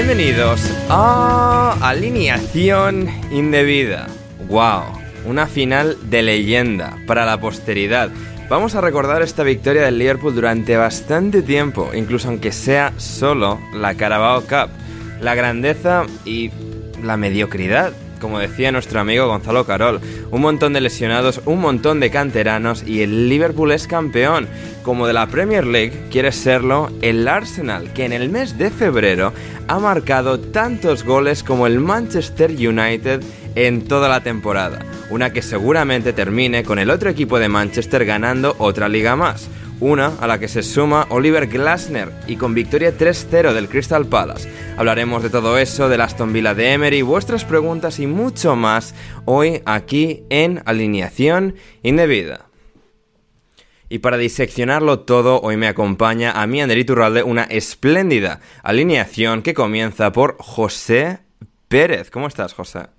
Bienvenidos a Alineación Indebida. ¡Wow! Una final de leyenda para la posteridad. Vamos a recordar esta victoria del Liverpool durante bastante tiempo, incluso aunque sea solo la Carabao Cup. La grandeza y la mediocridad como decía nuestro amigo Gonzalo Carol, un montón de lesionados, un montón de canteranos y el Liverpool es campeón. Como de la Premier League quiere serlo el Arsenal, que en el mes de febrero ha marcado tantos goles como el Manchester United en toda la temporada. Una que seguramente termine con el otro equipo de Manchester ganando otra liga más una a la que se suma Oliver Glasner y con victoria 3-0 del Crystal Palace. Hablaremos de todo eso, del Aston Villa de Emery, vuestras preguntas y mucho más hoy aquí en Alineación Indebida. Y para diseccionarlo todo, hoy me acompaña a mí, Ander Iturralde, una espléndida alineación que comienza por José Pérez. ¿Cómo estás, José?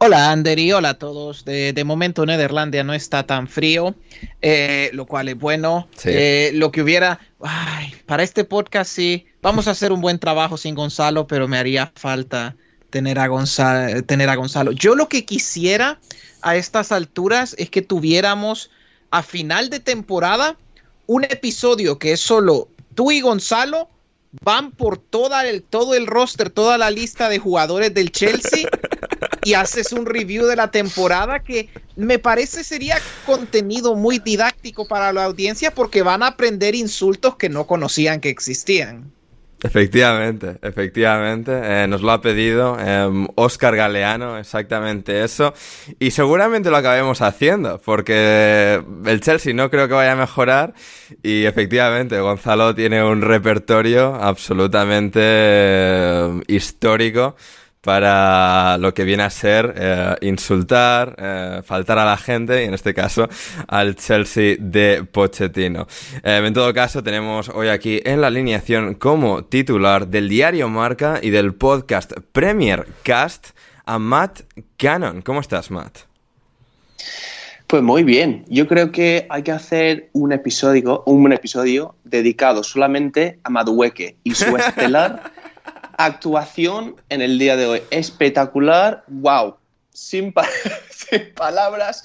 Hola Ander y hola a todos. De, de momento Nederlandia no está tan frío, eh, lo cual es bueno. Sí. Eh, lo que hubiera, ay, para este podcast sí, vamos a hacer un buen trabajo sin Gonzalo, pero me haría falta tener a, Gonzalo, tener a Gonzalo. Yo lo que quisiera a estas alturas es que tuviéramos a final de temporada un episodio que es solo tú y Gonzalo van por toda el, todo el roster, toda la lista de jugadores del Chelsea y haces un review de la temporada que me parece sería contenido muy didáctico para la audiencia porque van a aprender insultos que no conocían que existían. Efectivamente, efectivamente, eh, nos lo ha pedido eh, Oscar Galeano, exactamente eso, y seguramente lo acabemos haciendo, porque el Chelsea no creo que vaya a mejorar, y efectivamente Gonzalo tiene un repertorio absolutamente eh, histórico para lo que viene a ser eh, insultar, eh, faltar a la gente y en este caso al Chelsea de Pochettino. Eh, en todo caso tenemos hoy aquí en la alineación como titular del diario Marca y del podcast Premier Cast a Matt Cannon. ¿Cómo estás, Matt? Pues muy bien, yo creo que hay que hacer un episodio, un episodio dedicado solamente a Madueque y su estelar actuación en el día de hoy. Espectacular, wow, sin, pa sin, palabras,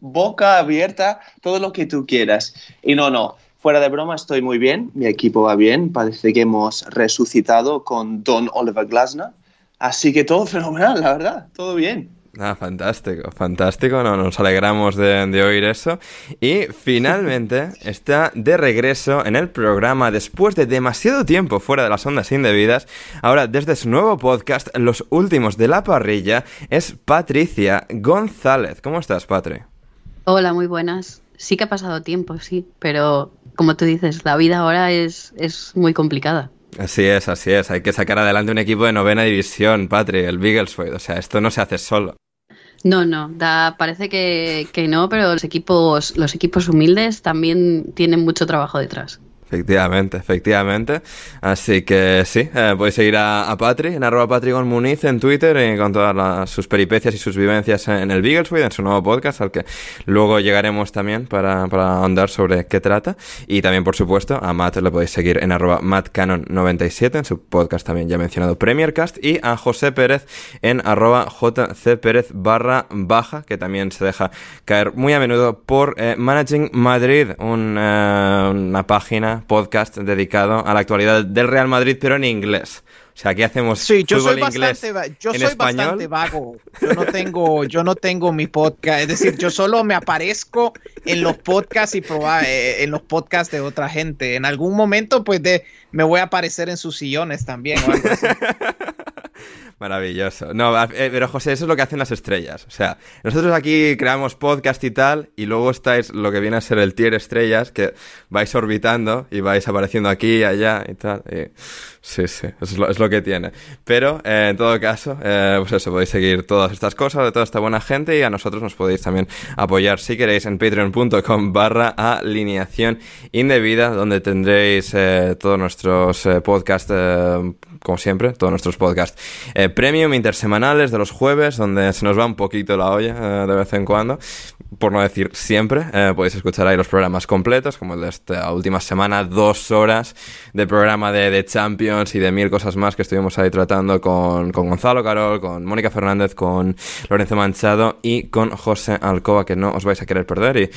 boca abierta, todo lo que tú quieras. Y no, no, fuera de broma, estoy muy bien, mi equipo va bien, parece que hemos resucitado con Don Oliver Glasner, así que todo fenomenal, la verdad, todo bien. Ah, fantástico, fantástico. No, nos alegramos de, de, oír eso. Y finalmente está de regreso en el programa después de demasiado tiempo fuera de las ondas indebidas. Ahora, desde su nuevo podcast, Los Últimos de la Parrilla, es Patricia González. ¿Cómo estás, Patri? Hola, muy buenas. Sí que ha pasado tiempo, sí, pero como tú dices, la vida ahora es, es muy complicada. Así es, así es. Hay que sacar adelante un equipo de novena división, Patri, el Beagleswade. O sea, esto no se hace solo. No, no, da, parece que, que no, pero los equipos, los equipos humildes también tienen mucho trabajo detrás. Efectivamente, efectivamente. Así que sí, eh, podéis seguir a, a, Patri en arroba en Twitter y con todas las, sus peripecias y sus vivencias en el Beagleswade, en su nuevo podcast, al que luego llegaremos también para, para ahondar sobre qué trata. Y también, por supuesto, a Matt le podéis seguir en arroba MattCanon97 en su podcast también ya mencionado Premiercast y a José Pérez en arroba JCPérez barra baja, que también se deja caer muy a menudo por eh, Managing Madrid, un, eh, una página podcast dedicado a la actualidad del Real Madrid, pero en inglés. O sea, aquí hacemos sí, yo fútbol soy inglés bastante, yo en soy español. bastante vago. Yo no tengo, yo no tengo mi podcast. Es decir, yo solo me aparezco en los podcasts y proba, eh, en los podcasts de otra gente. En algún momento, pues, de, me voy a aparecer en sus sillones también. O algo así. Maravilloso. No, eh, pero José, eso es lo que hacen las estrellas. O sea, nosotros aquí creamos podcast y tal, y luego estáis lo que viene a ser el tier estrellas, que vais orbitando y vais apareciendo aquí y allá y tal. Sí, sí, eso es lo, es lo que tiene. Pero, eh, en todo caso, eh, pues eso, podéis seguir todas estas cosas de toda esta buena gente y a nosotros nos podéis también apoyar si queréis en patreon.com barra alineación indebida, donde tendréis eh, todos nuestros eh, podcasts, como siempre, todos nuestros podcasts eh, premium intersemanales de los jueves, donde se nos va un poquito la olla de vez en cuando, por no decir siempre. podéis escuchar ahí los programas completos, como el de esta última semana, dos horas de programa de, de Champions y de mil cosas más que estuvimos ahí tratando con, con Gonzalo Carol, con Mónica Fernández, con Lorenzo Manchado y con José Alcoba, que no os vais a querer perder. Y,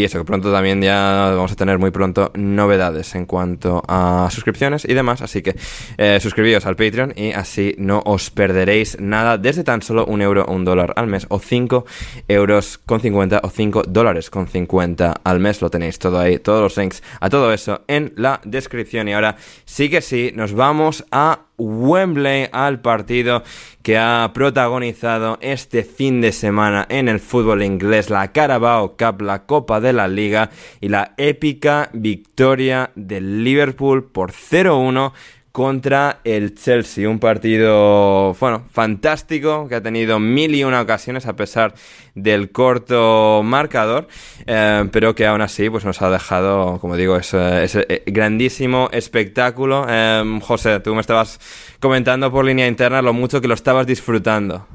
y eso, que pronto también ya vamos a tener muy pronto novedades en cuanto a suscripciones y demás. Así que eh, suscribíos al Patreon y así no os perderéis nada desde tan solo un euro o un dólar al mes, o 5 euros con 50 o 5 dólares con 50 al mes. Lo tenéis todo ahí, todos los links a todo eso en la descripción. Y ahora sí que sí, nos vamos a Wembley, al partido que ha protagonizado este fin de semana en el fútbol inglés, la Carabao Cup, la Copa de la Liga y la épica victoria del Liverpool por 0-1 contra el Chelsea. Un partido, bueno, fantástico, que ha tenido mil y una ocasiones a pesar del corto marcador, eh, pero que aún así pues nos ha dejado, como digo, ese, ese grandísimo espectáculo. Eh, José, tú me estabas comentando por línea interna lo mucho que lo estabas disfrutando.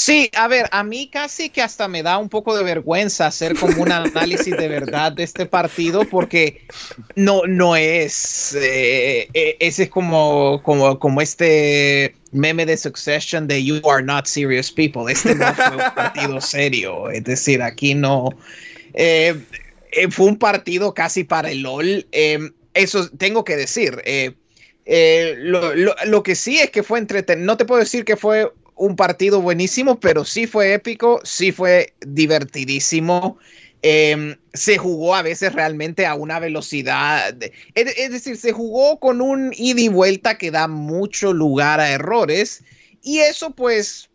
Sí, a ver, a mí casi que hasta me da un poco de vergüenza hacer como un análisis de verdad de este partido porque no, no es, eh, ese es como, como, como este meme de Succession de You are not serious people. Este no fue un partido serio, es decir, aquí no. Eh, eh, fue un partido casi para el LOL. Eh, eso tengo que decir. Lo, lo, lo, que sí es que fue entretenido. No te puedo decir que fue un partido buenísimo, pero sí fue épico, sí fue divertidísimo. Eh, se jugó a veces realmente a una velocidad, es, decir, se jugó con un ida y vuelta que da mucho lugar a errores y eso pues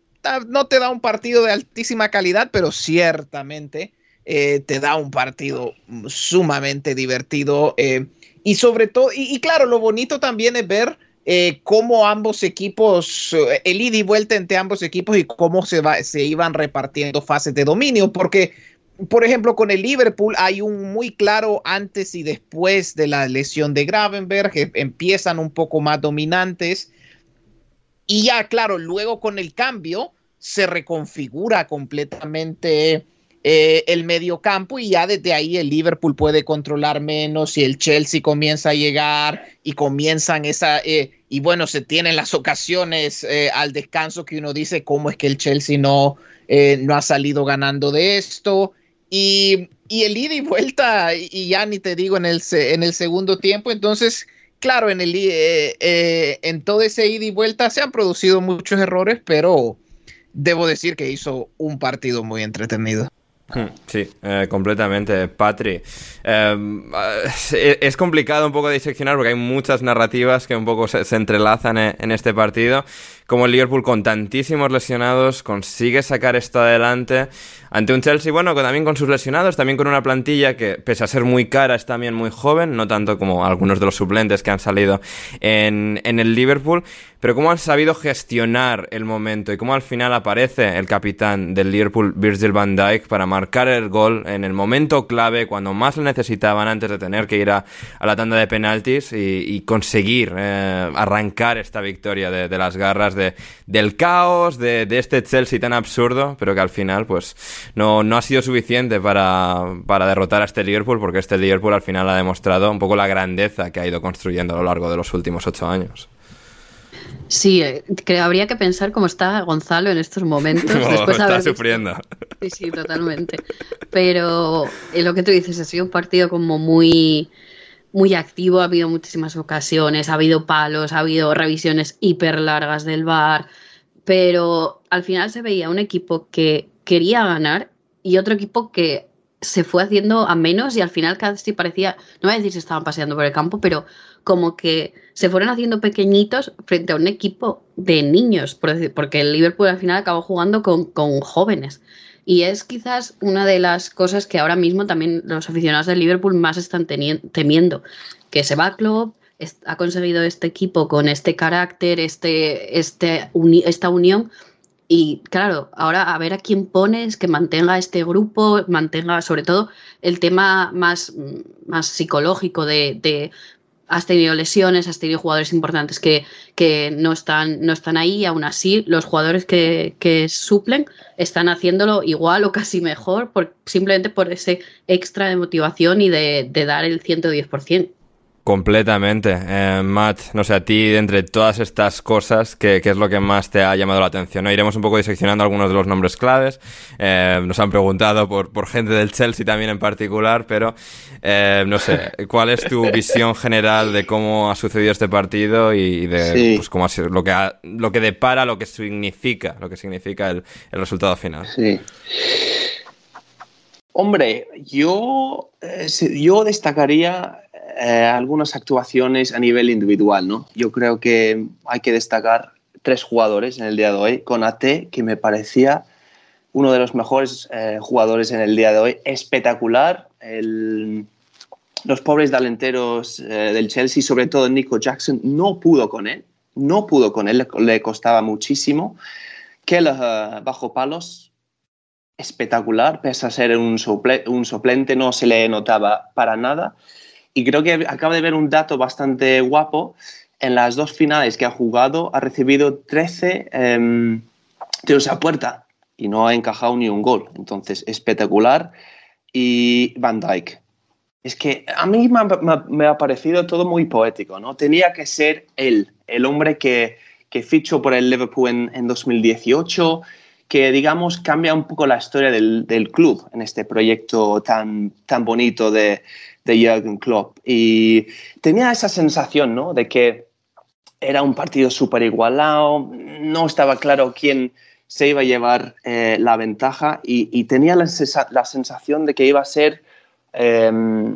no te da un partido de altísima calidad, pero ciertamente eh, te da un partido sumamente divertido eh, y sobre todo, y, claro, lo bonito también es ver eh, cómo ambos equipos, el ida y vuelta entre ambos equipos y cómo se, se iban repartiendo fases de dominio, porque, por ejemplo, con el Liverpool hay un muy claro antes y después de la lesión de Gravenberg, empiezan un poco más dominantes, y ya, claro, luego con el cambio se reconfigura completamente eh, el medio campo y ya desde ahí el Liverpool puede controlar menos y el Chelsea comienza a llegar y comienzan esa eh, y bueno se tienen las ocasiones eh, al descanso que uno dice cómo es que el Chelsea no eh, no ha salido ganando de esto y, y el ida y vuelta y ya ni te digo en el en el segundo tiempo entonces claro en el en todo ese ida y vuelta se han producido muchos errores pero debo decir que hizo un partido muy entretenido. Hmm, sí, eh, completamente. Patri, em, eh, es complicado un poco diseccionar porque hay muchas narrativas que un poco se, entrelazan en, en, este partido. Como el Liverpool con tantísimos lesionados consigue sacar esto adelante ante un Chelsea, bueno, también con sus lesionados, también con una plantilla que, pese a ser muy cara, es también muy joven, no tanto como algunos de los suplentes que han salido en, en el Liverpool, pero cómo han sabido gestionar el momento y cómo al final aparece el capitán del Liverpool, Virgil van Dijk, para marcar el gol en el momento clave, cuando más lo necesitaban antes de tener que ir a, la tanda de penaltis y, conseguir eh, arrancar esta victoria de, las garras de, del caos, de, de este Chelsea tan absurdo, pero que al final, pues no, no ha sido suficiente para, para, derrotar a este Liverpool, porque este Liverpool al final ha demostrado un poco la grandeza que ha ido construyendo a lo largo de los últimos ocho años. Sí, eh, que habría que pensar cómo está Gonzalo en estos momentos. después está sufriendo. Sí, sí, totalmente. Pero eh, lo que tú dices, ha sido un partido como muy, muy activo, ha habido muchísimas ocasiones, ha habido palos, ha habido revisiones hiper largas del bar, pero al final se veía un equipo que quería ganar y otro equipo que se fue haciendo a menos y al final casi parecía, no voy a decir si estaban paseando por el campo, pero como que se fueron haciendo pequeñitos frente a un equipo de niños, porque el Liverpool al final acabó jugando con, con jóvenes. Y es quizás una de las cosas que ahora mismo también los aficionados del Liverpool más están temiendo, que se va Klopp, ha conseguido este equipo con este carácter, este, este esta unión, y claro, ahora a ver a quién pones que mantenga este grupo, mantenga sobre todo el tema más, más psicológico de, has tenido lesiones, has tenido jugadores importantes que, que no, están, no están ahí y aún así los jugadores que, que, suplen están haciéndolo igual o casi mejor por, simplemente por ese extra de motivación y de, de dar el 110%. Completamente. Eh, Matt, no sé, a ti, entre todas estas cosas, ¿qué, es lo que más te ha llamado la atención? ¿no? Iremos un poco diseccionando algunos de los nombres claves. Eh, nos han preguntado por, por gente del Chelsea también en particular, pero eh, no sé, ¿cuál es tu visión general de cómo ha sucedido este partido y de pues, cómo ha sido, lo que, lo que depara, lo que significa, lo que significa el, el resultado final? Sí. Hombre, yo, yo destacaría eh, algunas actuaciones a nivel individual, ¿no? Yo creo que hay que destacar tres jugadores en el día de hoy. Con AT, que me parecía uno de los mejores eh, jugadores en el día de hoy. Espectacular. los pobres delanteros eh, del Chelsea, sobre todo Nico Jackson, no pudo con él. No pudo con él, le, costaba muchísimo. Que bajo palos, espectacular, pese a ser un, un suplente, no se le notaba para nada. Y creo que acaba de ver un dato bastante guapo. En las dos finales que ha jugado, ha recibido 13 eh, tiros a puerta y no ha encajado ni un gol. Entonces, espectacular. Y Van Dyke. Es que a mí me ha, parecido todo muy poético, ¿no? Tenía que ser él, el hombre que, que fichó por el Liverpool en, en 2018, que digamos cambia un poco la historia del, del, club en este proyecto tan, tan bonito de, de Jürgen Klopp. Y tenía esa sensación, ¿no? De que era un partido súper igualado, no estaba claro quién se iba a llevar eh, la ventaja y, tenía la, sensación de que iba a ser em,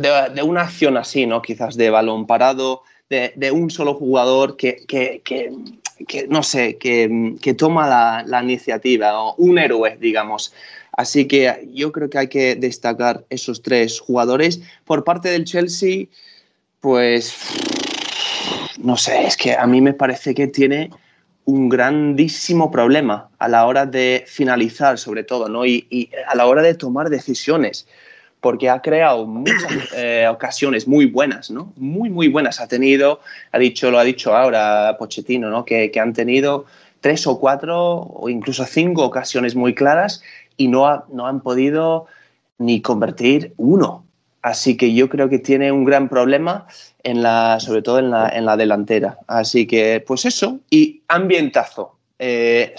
de, una acción así, ¿no? Quizás de balón parado, de, un solo jugador que, que, que, no sé, que, toma la, la, iniciativa, o un héroe, digamos. Así que yo creo que hay que destacar esos tres jugadores. Por parte del Chelsea, pues no sé, es que a mí me parece que tiene un grandísimo problema a la hora de finalizar, sobre todo, ¿no? Y, a la hora de tomar decisiones, porque ha creado muchas eh, ocasiones muy buenas, ¿no? Muy, muy buenas. Ha tenido, ha dicho, lo ha dicho ahora Pochettino, ¿no? Que, que han tenido tres o cuatro o incluso cinco ocasiones muy claras y no, no han podido ni convertir uno. Así que yo creo que tiene un gran problema, en la, sobre todo en la, en la delantera. Así que, pues eso, y ambientazo. Eh,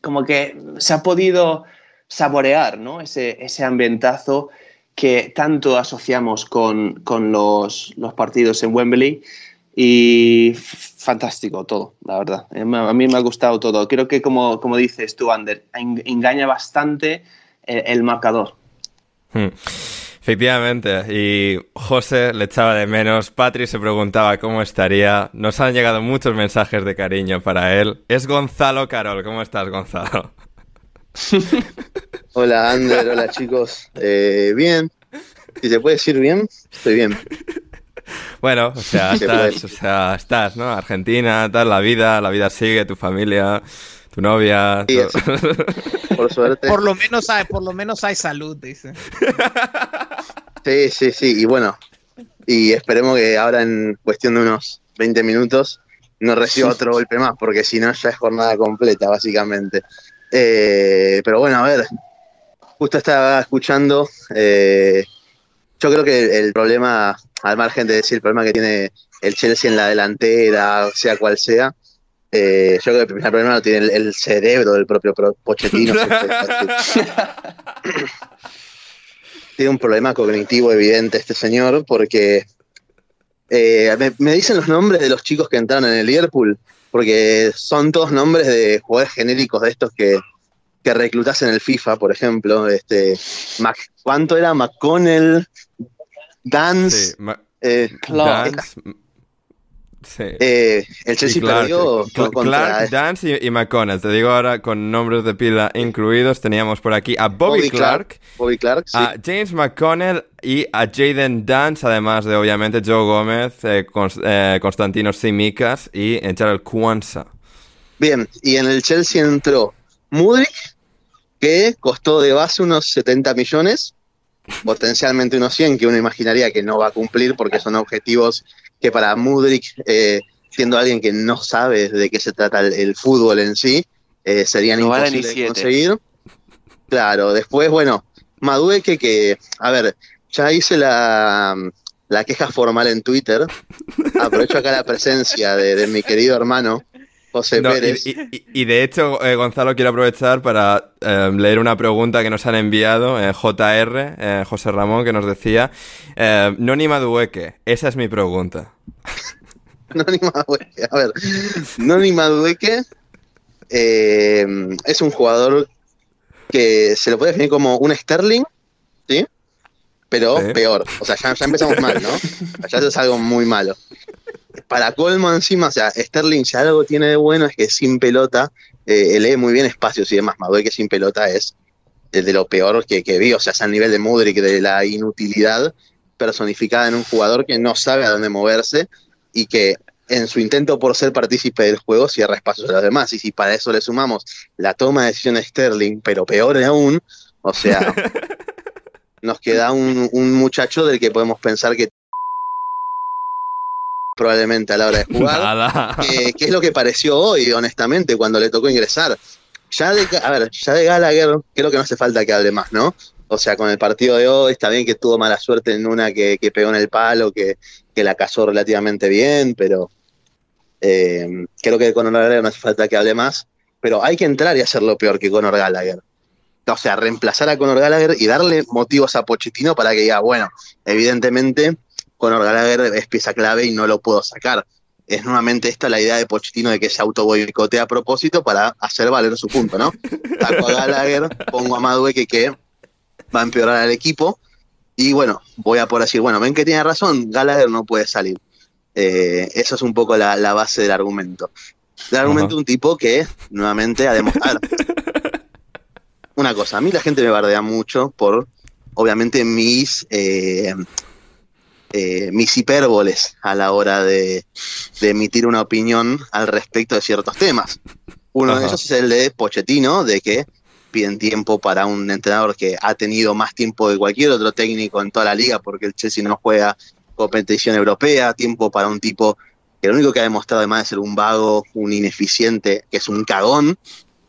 como que se ha podido saborear ¿no? ese, ese ambientazo que tanto asociamos con, con los, los, partidos en Wembley y fantástico todo, la verdad. Eh, a mí me ha gustado todo. Creo que como, como dices tú, Ander, engaña bastante el, marcador. Hmm. Efectivamente, y José le echaba de menos, Patri se preguntaba cómo estaría, nos han llegado muchos mensajes de cariño para él. Es Gonzalo Carol, ¿cómo estás Gonzalo? hola Ander, hola chicos, eh, bien, si se puede decir bien, estoy bien. Bueno, o sea, estás, o sea, estás, ¿no? Argentina, tal, la vida, la vida sigue, tu familia, tu novia. por suerte. Por lo menos hay, por lo menos hay salud, dice. Sí, sí, sí. Y bueno, y esperemos que ahora en cuestión de unos 20 minutos no reciba otro golpe más, porque si no ya es jornada completa, básicamente. Eh, pero bueno, a ver, justo estaba escuchando. Eh, yo creo que el problema, al margen de decir el problema que tiene el Chelsea en la delantera, sea cual sea, eh, yo creo que el primer problema lo tiene el, cerebro del propio Pochettino. tiene un problema cognitivo evidente este señor porque eh, me, dicen los nombres de los chicos que entraron en el Liverpool porque son todos nombres de jugadores genéricos de estos que, que reclutas en el FIFA, por ejemplo. Este, ¿Cuánto era? McConnell, Gans. eh, eh, el Chelsea perdió Clark, Dance y, McConnell. Te digo ahora con nombres de pila incluidos. Teníamos por aquí a Bobby, Clark, Bobby Clark a James McConnell y a Jaden Dance, además de obviamente Joe Gómez, eh, eh, Constantino Simikas y Gerald Kwanzaa. Bien, y en el Chelsea entró Mudrik, que costó de base unos 70 millones, potencialmente unos 100, que uno imaginaría que no va a cumplir porque son objetivos que para Mudrik, eh, siendo alguien que no sabe de qué se trata el, fútbol en sí, eh, serían imposibles de conseguir. Claro, después, bueno, Madueque que, a ver, ya hice la, la queja formal en Twitter. Aprovecho acá la presencia de, mi querido hermano José Pérez. Y, de hecho, eh, Gonzalo, quiero aprovechar para leer una pregunta que nos han enviado, JR, José Ramón, que nos decía, Noni Madueque, esa es mi pregunta. Noni Madueque, a ver, Noni Madueque eh, es un jugador que se lo puede definir como un Sterling, ¿sí? Pero peor, o sea, ya, empezamos mal, ¿no? Ya eso es algo muy malo. Para colmo encima, o sea, Sterling si algo tiene de bueno es que sin pelota eh, lee muy bien espacios y demás. Madueque sin pelota es de lo peor que, que vi, o sea, es al nivel de Mudrik, de la inutilidad personificada en un jugador que no sabe a dónde moverse y que en su intento por ser partícipe del juego cierra espacios a los demás. Y si para eso le sumamos la toma de decisión de Sterling, pero peor aún, o sea, nos queda un, muchacho del que podemos pensar que probablemente a la hora de jugar, que, es lo que pareció hoy, honestamente, cuando le tocó ingresar. Ya de, a ver, ya de Gallagher, creo que no hace falta que hable más, ¿no? O sea, con el partido de hoy está bien que tuvo mala suerte en una que, pegó en el palo, que, la cazó relativamente bien, pero eh, creo que con Conor Gallagher no hace falta que hable más. Pero hay que entrar y hacerlo peor que Conor Gallagher. O sea, reemplazar a Conor Gallagher y darle motivos a Pochettino para que diga, bueno, evidentemente Conor Gallagher es pieza clave y no lo puedo sacar. Es nuevamente esta la idea de Pochettino de que se auto boicotea a propósito para hacer valer su punto, ¿no? Saco a Gallagher, pongo a Madueque que va a empeorar al equipo. Y bueno, voy a poder decir, bueno, ven que tiene razón, Gallagher no puede salir. Eh, eso es un poco la, base del argumento. El argumento de un tipo que, nuevamente, a demostrar. Una cosa, a mí la gente me bardea mucho por, obviamente, mis, eh, eh, mis hipérboles a la hora de, emitir una opinión al respecto de ciertos temas. Uno de esos es el de Pochettino, de que piden tiempo para un entrenador que ha tenido más tiempo que cualquier otro técnico en toda la liga, porque el Chelsea no juega competición europea, tiempo para un tipo que lo único que ha demostrado además de ser un vago, un ineficiente, que es un cagón,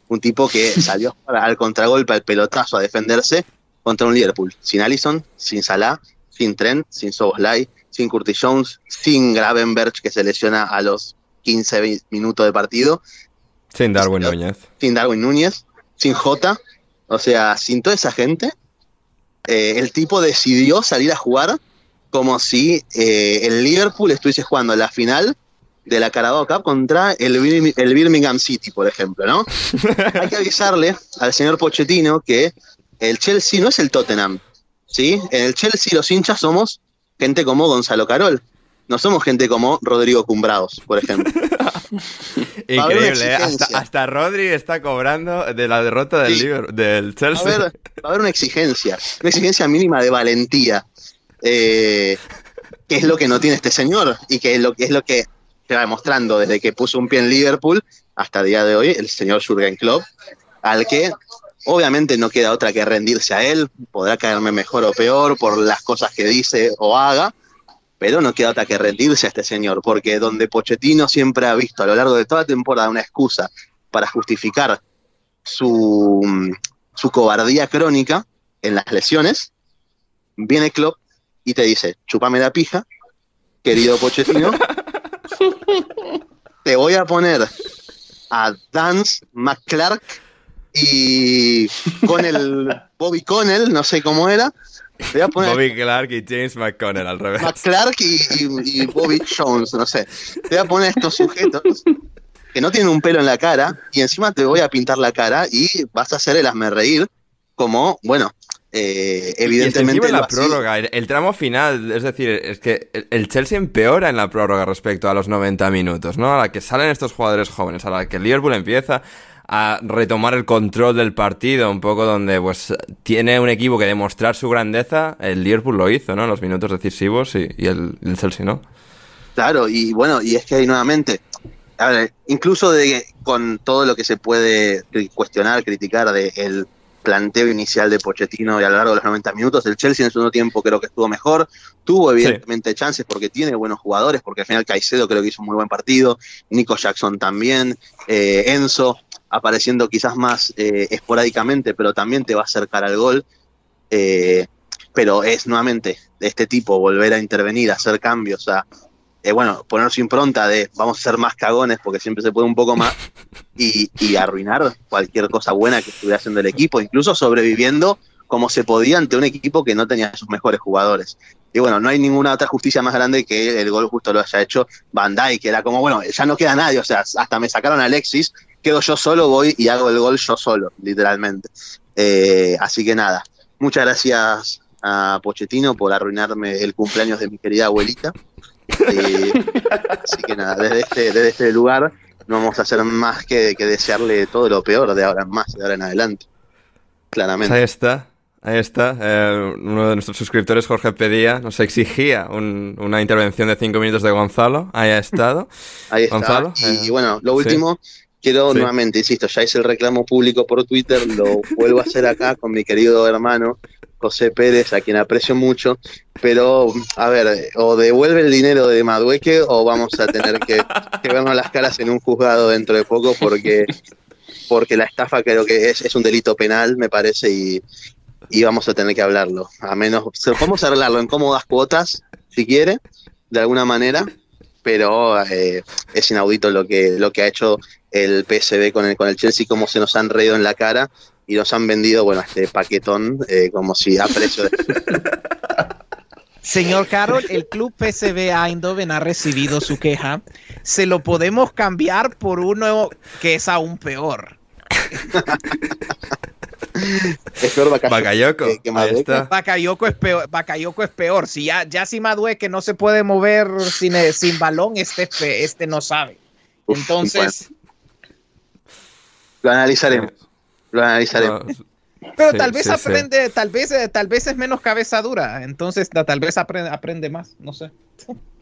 un tipo que salió al contragolpe, al pelotazo, a defenderse contra un Liverpool, sin Allison, sin Salah, sin Trent, sin Soboslai, sin Curtis Jones, sin Gravenberg, que se lesiona a los 15 minutos de partido. Sin Darwin Núñez. Sin Darwin Núñez sin J, o sea, sin toda esa gente, eh, el tipo decidió salir a jugar como si eh, el Liverpool estuviese jugando la final de la Carabao Cup contra el, el Birmingham City, por ejemplo, ¿no? Hay que avisarle al señor Pochettino que el Chelsea no es el Tottenham, ¿sí? En el Chelsea los hinchas somos gente como Gonzalo Carol, no somos gente como Rodrigo Cumbraos, por ejemplo. Increíble, ¿eh? hasta, hasta, Rodri está cobrando de la derrota del, del Chelsea. Va a, haber, una exigencia, una exigencia mínima de valentía, eh, que es lo que no tiene este señor y que es lo, es lo que se va demostrando desde que puso un pie en Liverpool hasta el día de hoy, el señor Jurgen Klopp, al que obviamente no queda otra que rendirse a él, podrá caerme mejor o peor por las cosas que dice o haga, pero no queda otra que rendirse a este señor, porque donde Pochettino siempre ha visto a lo largo de toda la temporada una excusa para justificar su, su cobardía crónica en las lesiones, viene Klopp y te dice, chupame la pija, querido Pochettino, te voy a poner a Dance McClark y con el Bobby Connell, no sé cómo era, Bobby Clark y James McConnell al revés. McClark y, Bobby Jones, no sé. Te voy a poner estos sujetos que no tienen un pelo en la cara y encima te voy a pintar la cara y vas a hacer el hazme reír como, bueno, eh, evidentemente. Y la prórroga, el, tramo final, es decir, es que el Chelsea empeora en la prórroga respecto a los 90 minutos, ¿no? A la que salen estos jugadores jóvenes, a la que el Liverpool empieza a retomar el control del partido, un poco donde pues tiene un equipo que demostrar su grandeza, el Liverpool lo hizo, ¿no? En los minutos decisivos y, el, Chelsea no. Claro, y bueno, y es que ahí nuevamente, a ver, incluso de, con todo lo que se puede cuestionar, criticar del el planteo inicial de Pochettino y a lo largo de los 90 minutos, el Chelsea en su segundo tiempo creo que estuvo mejor, tuvo evidentemente chances porque tiene buenos jugadores, porque al final Caicedo creo que hizo un muy buen partido, Nico Jackson también, eh, Enzo, apareciendo quizás más eh, esporádicamente, pero también te va a acercar al gol. Eh, pero es nuevamente de este tipo, volver a intervenir, hacer cambios, a, eh, bueno, poner su impronta de vamos a ser más cagones porque siempre se puede un poco más y, y arruinar cualquier cosa buena que estuviera haciendo el equipo, incluso sobreviviendo como se podía ante un equipo que no tenía sus mejores jugadores. Y bueno, no hay ninguna otra justicia más grande que el gol justo lo haya hecho Dijk, que era como, bueno, ya no queda nadie, o sea, hasta me sacaron a Alexis, quedo yo solo, voy y hago el gol yo solo, literalmente. Eh, así que nada, muchas gracias a Pochettino por arruinarme el cumpleaños de mi querida abuelita. Eh, así que nada, desde este, desde este lugar no vamos a hacer más que, desearle todo lo peor de ahora en más, de ahora en adelante. Claramente. Ahí está. Ahí está. Eh, uno de nuestros suscriptores, Jorge Pedía, nos exigía una intervención de cinco minutos de Gonzalo. Ahí ha estado. Ahí está. Gonzalo. Y, bueno, lo último, Quiero nuevamente, insisto, ya hice el reclamo público por Twitter, lo vuelvo a hacer acá con mi querido hermano José Pérez, a quien aprecio mucho, pero a ver, o devuelve el dinero de Madueque o vamos a tener que, vernos las caras en un juzgado dentro de poco porque, porque la estafa creo que es, es un delito penal, me parece, y, y vamos a tener que hablarlo. A menos, podemos arreglarlo en cómodas cuotas, si quiere, de alguna manera, pero eh, es inaudito lo que, lo que ha hecho el PSB con el, con el Chelsea, cómo se nos han reído en la cara y nos han vendido, bueno, este paquetón eh, como si a precio de... Señor Carol, el club PSV Eindhoven ha recibido su queja. Se lo podemos cambiar por uno que es aún peor. es peor Bakayoko. Bakayoko es peor. Es peor. Si ya, ya si Madue que no se puede mover sin, eh, sin balón, este, este no sabe. Entonces. Lo analizaremos. Lo analizaremos. Pero tal vez aprende, tal vez, eh, tal vez es menos cabeza dura. Entonces tal vez aprende, aprende más. No sé.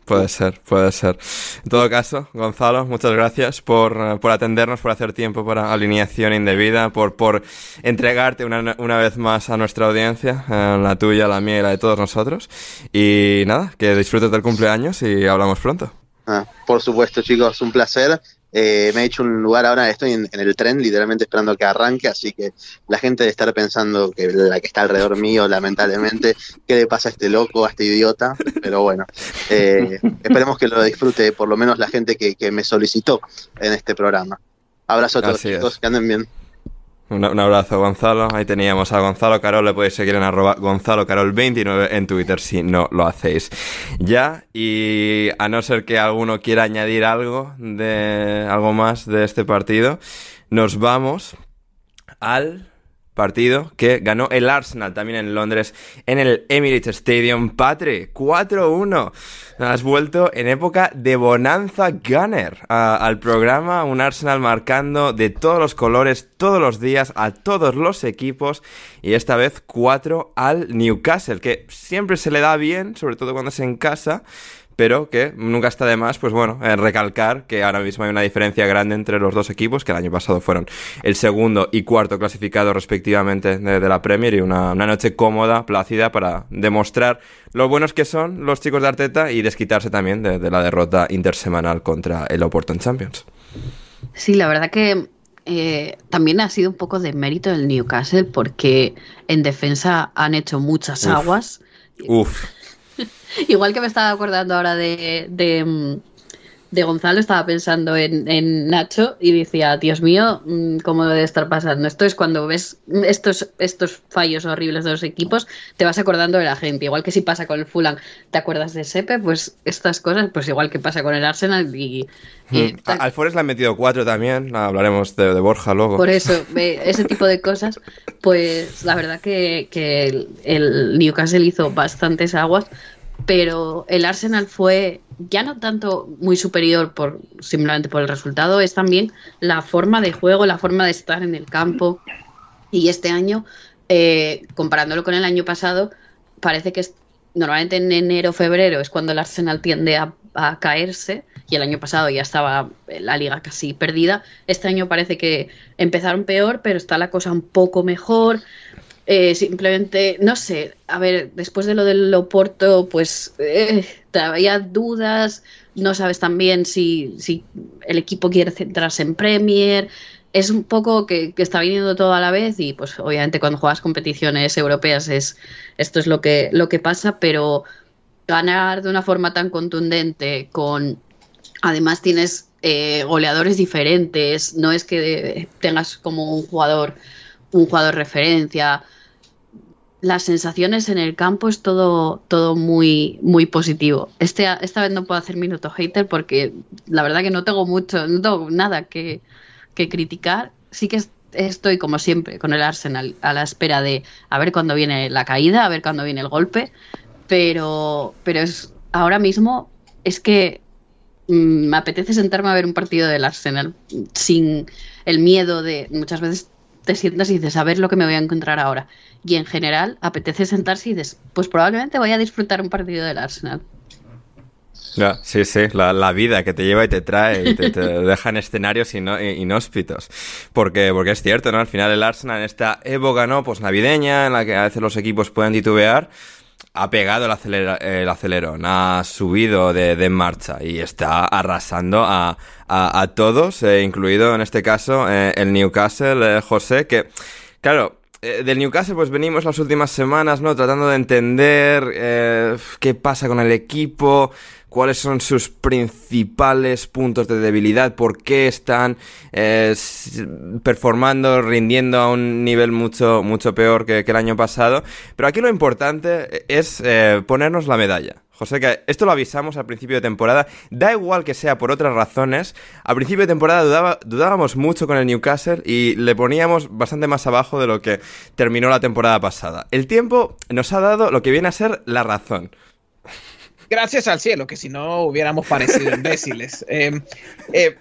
Puede ser, puede ser. En todo caso, Gonzalo, muchas gracias por, eh, por atendernos, por hacer tiempo para alineación indebida, por, por entregarte una, una vez más a nuestra audiencia, eh, la tuya, la mía y la de todos nosotros. Y nada, que disfrutes del cumpleaños y hablamos pronto. Ah, por supuesto, chicos, un placer. Eh, me he hecho un lugar ahora, estoy en, el tren, literalmente esperando que arranque, así que la gente debe estar pensando que la que está alrededor mío, lamentablemente, ¿qué le pasa a este loco, a este idiota? Pero bueno, eh, esperemos que lo disfrute por lo menos la gente que, me solicitó en este programa. Abrazo a todos, chicos, que anden bien. Un, abrazo, Gonzalo. Ahí teníamos a Gonzalo Carol. Le podéis seguir en arroba Gonzalo Carol 29 en Twitter si no lo hacéis ya. Y a no ser que alguno quiera añadir algo de algo más de este partido, nos vamos al partido que ganó el Arsenal también en Londres en el Emirates Stadium. Patri, 4-1. Has vuelto en época de bonanza Gunner al programa. Un Arsenal marcando de todos los colores, todos los días, a todos los equipos. Y esta vez 4 al Newcastle, que siempre se le da bien, sobre todo cuando es en casa pero que nunca está de más, pues bueno, eh, recalcar que ahora mismo hay una diferencia grande entre los dos equipos, que el año pasado fueron el segundo y cuarto clasificado respectivamente de, la Premier y una, noche cómoda, plácida, para demostrar lo buenos que son los chicos de Arteta y desquitarse también de, la derrota intersemanal contra el Oporto Champions. Sí, la verdad que eh, también ha sido un poco de mérito del Newcastle porque en defensa han hecho muchas aguas. Uf. Igual que me estaba acordando ahora de, de, de Gonzalo, estaba pensando en, en, Nacho y decía, Dios mío, mm, ¿cómo debe estar pasando? Esto es cuando ves estos, estos fallos horribles de los equipos, te vas acordando de la gente. Igual que si pasa con el Fulham, te acuerdas de Sepe, pues estas cosas, pues igual que pasa con el Arsenal y... Hmm. Al Forest le han metido cuatro también, hablaremos de, Borja luego. Por eso, ese tipo de cosas, pues la verdad que, que el Newcastle hizo bastantes aguas, pero el Arsenal fue ya no tanto muy superior por simplemente por el resultado, es también la forma de juego, la forma de estar en el campo. Y este año, eh, comparándolo con el año pasado, parece que normalmente en enero febrero es cuando el Arsenal tiende a, caerse y el año pasado ya estaba la liga casi perdida. Este año parece que empezaron peor, pero está la cosa un poco mejor. Eh, simplemente, no sé, a ver, después de lo del Oporto, pues eh, había dudas, no sabes también si, si el equipo quiere centrarse en Premier, es un poco que, está viniendo todo a la vez y pues obviamente cuando juegas competiciones europeas es esto es lo que, lo que pasa, pero ganar de una forma tan contundente con además tienes eh, goleadores diferentes, no es que tengas como un jugador un jugador referencia. Las sensaciones en el campo es todo, todo muy, muy positivo. Este, esta vez no puedo hacer minuto hater porque la verdad que no tengo mucho, no tengo nada que, criticar. Sí que estoy como siempre con el Arsenal a la espera de a ver cuándo viene la caída, a ver cuándo viene el golpe. Pero, pero es ahora mismo es que mm, me apetece sentarme a ver un partido del Arsenal sin el miedo de muchas veces te sientas y dices, a ver lo que me voy a encontrar ahora. Y en general, apetece sentarse y dices, pues probablemente voy a disfrutar un partido del Arsenal. Sí, sí, la, vida que te lleva y te trae te, deja en escenarios inhóspitos. Porque, porque es cierto, ¿no? Al final el Arsenal en esta época, ¿no? Pues navideña, en la que a veces los equipos pueden titubear, ha pegado el, el acelerón, ha subido de, marcha y está arrasando a, a, todos, eh, incluido en este caso eh, el Newcastle, eh, José, que, claro, del Newcastle pues venimos las últimas semanas, ¿no? Tratando de entender qué pasa con el equipo, cuáles son sus principales puntos de debilidad, por qué están eh, performando, rindiendo a un nivel mucho, mucho peor que, el año pasado. Pero aquí lo importante es eh, ponernos la medalla. José, que esto lo avisamos al principio de temporada. Da igual que sea por otras razones. Al principio de temporada dudábamos mucho con el Newcastle y le poníamos bastante más abajo de lo que terminó la temporada pasada. El tiempo nos ha dado lo que viene a ser la razón. Gracias al cielo, que si no hubiéramos parecido imbéciles. Eh, eh,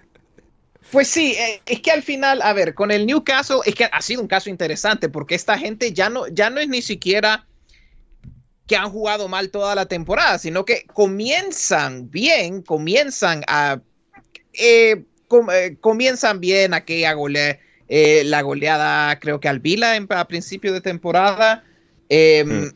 pues sí, eh, es que al final, a ver, con el Newcastle, es que ha sido un caso interesante porque esta gente ya no, ya no es ni siquiera que han jugado mal toda la temporada, sino que comienzan bien, comienzan a comienzan bien aquella golea, la goleada, creo que al Vila a principio de temporada. Mm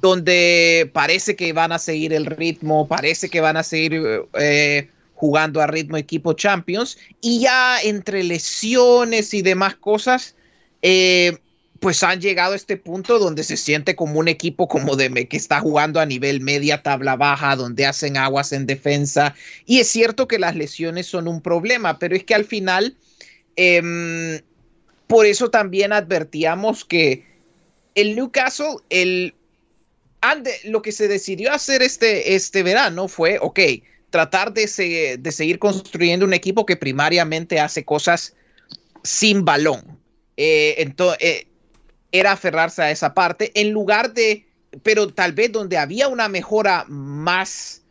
donde parece que van a seguir el ritmo, parece que van a seguir eh, jugando a ritmo equipo Champions, y ya entre lesiones y demás cosas, eh, pues han llegado a este punto donde se siente como un equipo como de que está jugando a nivel media tabla baja, donde hacen aguas en defensa, y es cierto que las lesiones son un problema, pero es que al final... Em, por eso también advertíamos que el Newcastle, el, lo que se decidió hacer este, este verano fue, ok, tratar de, de seguir construyendo un equipo que primariamente hace cosas sin balón. Eh, entonces, eh, era aferrarse a esa parte en lugar de, pero tal vez donde había una mejora más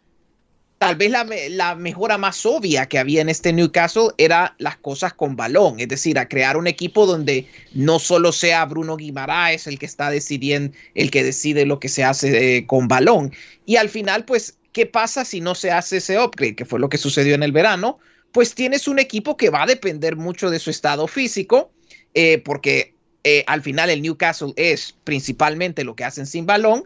tal vez la, mejora más obvia que había en este Newcastle era las cosas con balón, es decir, a crear un equipo donde no solo sea Bruno Guimaraes el que está decidiendo, el que decide lo que se hace eh, con balón. Y al final, pues, ¿qué pasa si no se hace ese upgrade? Que fue lo que sucedió en el verano. Pues tienes un equipo que va a depender mucho de su estado físico, eh, porque eh, al final el Newcastle es principalmente lo que hacen sin balón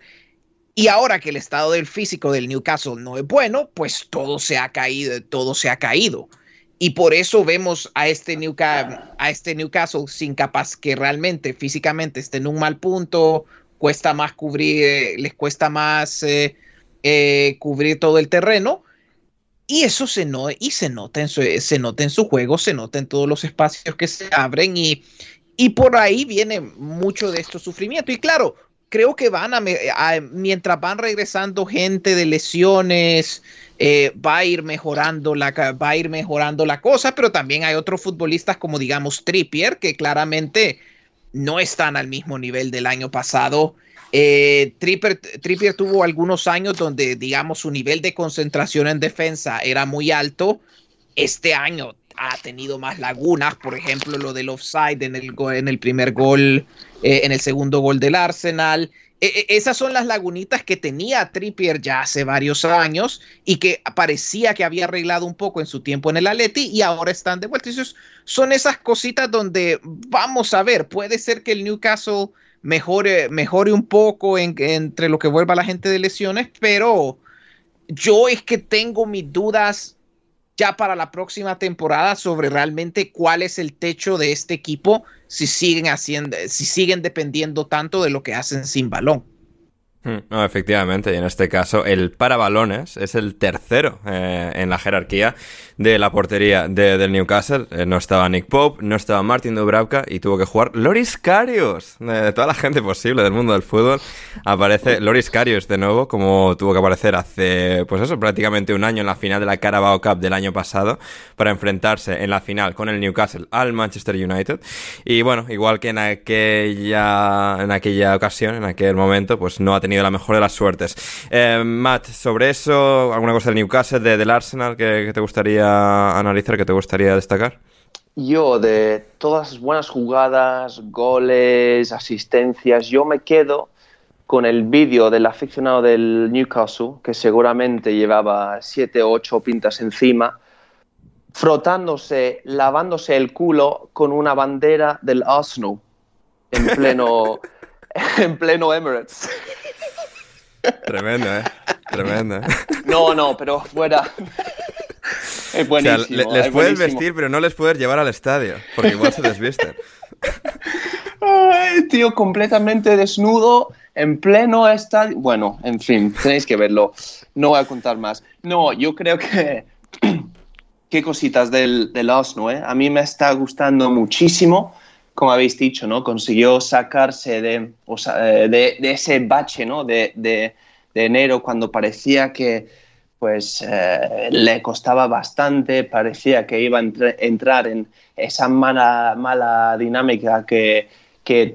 y ahora que el estado del físico del Newcastle no es bueno, pues todo se ha caído, todo se ha caído. Y por eso vemos a este, este Newcastle sin capaz que realmente físicamente esté en un mal punto, cuesta más cubrir, les cuesta más eh, eh, cubrir todo el terreno. Y eso se, no, y se, nota en su, se nota su juego, se nota en todos los espacios que se abren y, y por ahí viene mucho de estos sufrimiento. Y claro, creo que van a, mientras van regresando gente de lesiones, eh, va a ir mejorando la va a ir mejorando la cosa, pero también hay otros futbolistas como digamos Trippier que claramente no están al mismo nivel del año pasado. Eh, Trippier, Trippier tuvo algunos años donde digamos su nivel de concentración en defensa era muy alto. Este año ha tenido más lagunas, por ejemplo, lo del offside en el, en el primer gol, eh, en el segundo gol del Arsenal. E, e, esas son las lagunitas que tenía Trippier ya hace varios años y que parecía que había arreglado un poco en su tiempo en el Atleti y ahora están de vuelta. son esas cositas donde vamos a ver, puede ser que el Newcastle mejore, mejore un poco entre lo que vuelva la gente de lesiones, pero yo es que tengo mis dudas ya para la próxima temporada sobre realmente cuál es el techo de este equipo si siguen haciendo, si siguen dependiendo tanto de lo que hacen sin balón. Hmm, no, efectivamente, y en este caso el parabalones es el tercero eh, en la jerarquía de la portería de, del Newcastle. Eh, no estaba Nick Pope, no estaba Martin Dubravka y tuvo que jugar Loris Karius. De toda la gente posible del mundo del fútbol aparece Loris Karius de nuevo, como tuvo que aparecer hace, pues eso, prácticamente un año en la final de la Carabao Cup del año pasado para enfrentarse en la final con el Newcastle al Manchester United. Y bueno, igual que en aquella, en aquella ocasión, en aquel momento, pues no ha tenido la mejor de las suertes. Eh, Matt, sobre eso, ¿alguna cosa del Newcastle, del Arsenal que, te gustaría analizar, que te gustaría destacar? Yo, de todas las buenas jugadas, goles, asistencias, yo me quedo con el vídeo del aficionado del Newcastle, que seguramente llevaba 7 o 8 pintas encima, frotándose, lavándose el culo con una bandera del Arsenal en pleno, en pleno Emirates. Tremendo, ¿eh? Tremendo. ¿eh? No, no, pero fuera. Es buenísimo. les puedes vestir, pero no les puedes llevar al estadio, porque igual se desvisten. Ay, tío, completamente desnudo, en pleno estadio. Bueno, en fin, tenéis que verlo. No voy a contar más. No, yo creo que. Qué cositas del, del Osno, ¿eh? A mí me está gustando muchísimo como habéis dicho, ¿no? Consiguió sacarse de, eh, ese bache, ¿no? De, enero cuando parecía que pues eh, le costaba bastante, parecía que iba a entrar en esa mala, mala dinámica que,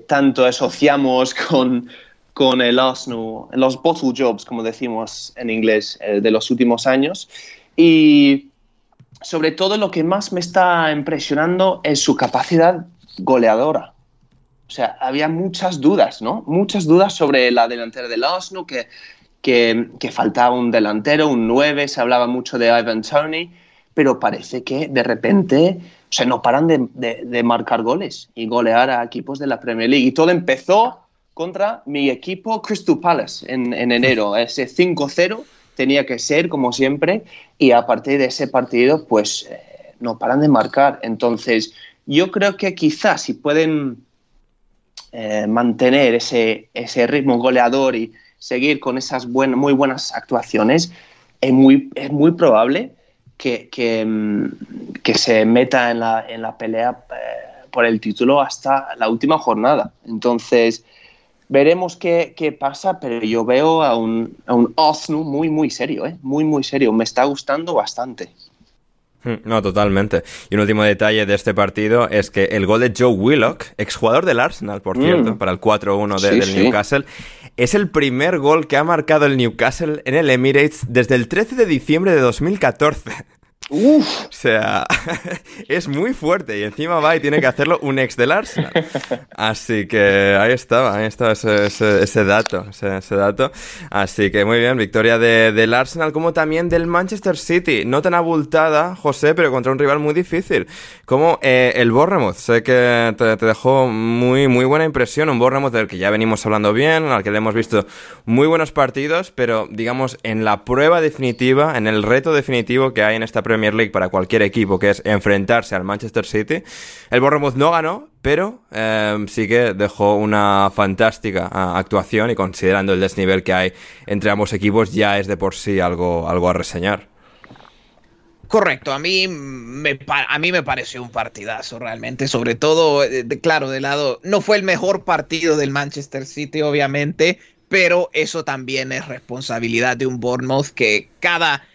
tanto asociamos con, con el Arsenal, los bottle jobs, como decimos en inglés, eh, de los últimos años. Y sobre todo lo que más me está impresionando es su capacidad goleadora. O sea, había muchas dudas, ¿no? Muchas dudas sobre la delantera del Arsenal, que, que, faltaba un delantero, un 9, se hablaba mucho de Ivan Tony, pero parece que de repente, o sea, no paran de, marcar goles y golear a equipos de la Premier League. Y todo empezó contra mi equipo Crystal Palace en, enero. Ese 5-0 tenía que ser, como siempre, y a partir de ese partido, pues eh, no paran de marcar. Entonces, yo creo que quizás si pueden eh, mantener ese, ese, ritmo goleador y seguir con esas muy buenas actuaciones, es muy, es muy probable que, que, mm, se meta en la, en la pelea eh, por el título hasta la última jornada. Entonces, veremos qué, qué pasa, pero yo veo a un, a un muy, muy serio, ¿eh? muy, muy serio. Me está gustando bastante. Hmm, no, totalmente. Y un último detalle de este partido es que el gol de Joe Willock, exjugador del Arsenal, por cierto, mm. para el 4-1 del Newcastle, es el primer gol que ha marcado el Newcastle en el Emirates desde el 13 de diciembre de 2014. Uf. O sea, es muy fuerte y encima va y tiene que hacerlo un ex del Arsenal. Así que ahí estaba, ahí estaba ese, dato, ese, dato. Así que muy bien, victoria del Arsenal como también del Manchester City. No tan abultada, José, pero contra un rival muy difícil. Como eh, el Bournemouth. Sé que te, dejó muy, muy buena impresión. Un Bournemouth del que ya venimos hablando bien, al que le hemos visto muy buenos partidos, pero digamos en la prueba definitiva, en el reto definitivo que hay en esta prueba Premier League para cualquier equipo, que es enfrentarse al Manchester City. El Bournemouth no ganó, pero em, sí que dejó una fantástica ah, actuación y considerando el desnivel que hay entre ambos equipos ya es de por sí algo, algo a reseñar. Correcto, a mí, me, a mí me pareció un partidazo realmente, sobre todo, eh, claro, de lado, no fue el mejor partido del Manchester City, obviamente, pero eso también es responsabilidad de un Bournemouth que cada,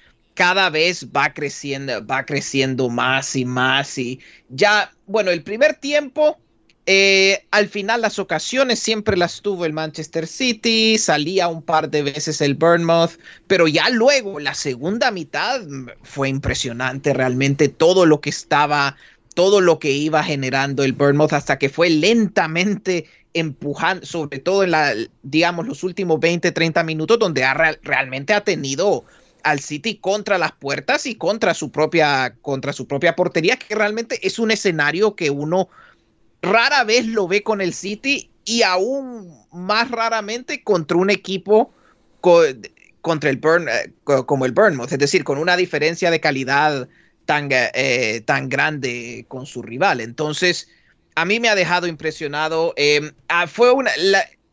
cada vez va creciendo, va creciendo más y más. Y ya, bueno, el primer tiempo, eh, al final las ocasiones siempre las tuvo el Manchester City, salía un par de veces el Bournemouth, pero ya luego la segunda mitad fue impresionante realmente todo lo que estaba, todo lo que iba generando el Bournemouth hasta que fue lentamente empujando, sobre todo en la, digamos, los últimos 20, 30 minutos, donde realmente ha tenido al City contra las puertas y contra su propia, contra su propia portería, que realmente es un escenario que uno rara vez lo ve con el City y aún más raramente contra un equipo contra el Burn, eh, como el Bournemouth, es decir, con una diferencia de calidad tan, eh, tan grande con su rival. Entonces, a mí me ha dejado impresionado. Eh, ah, fue una,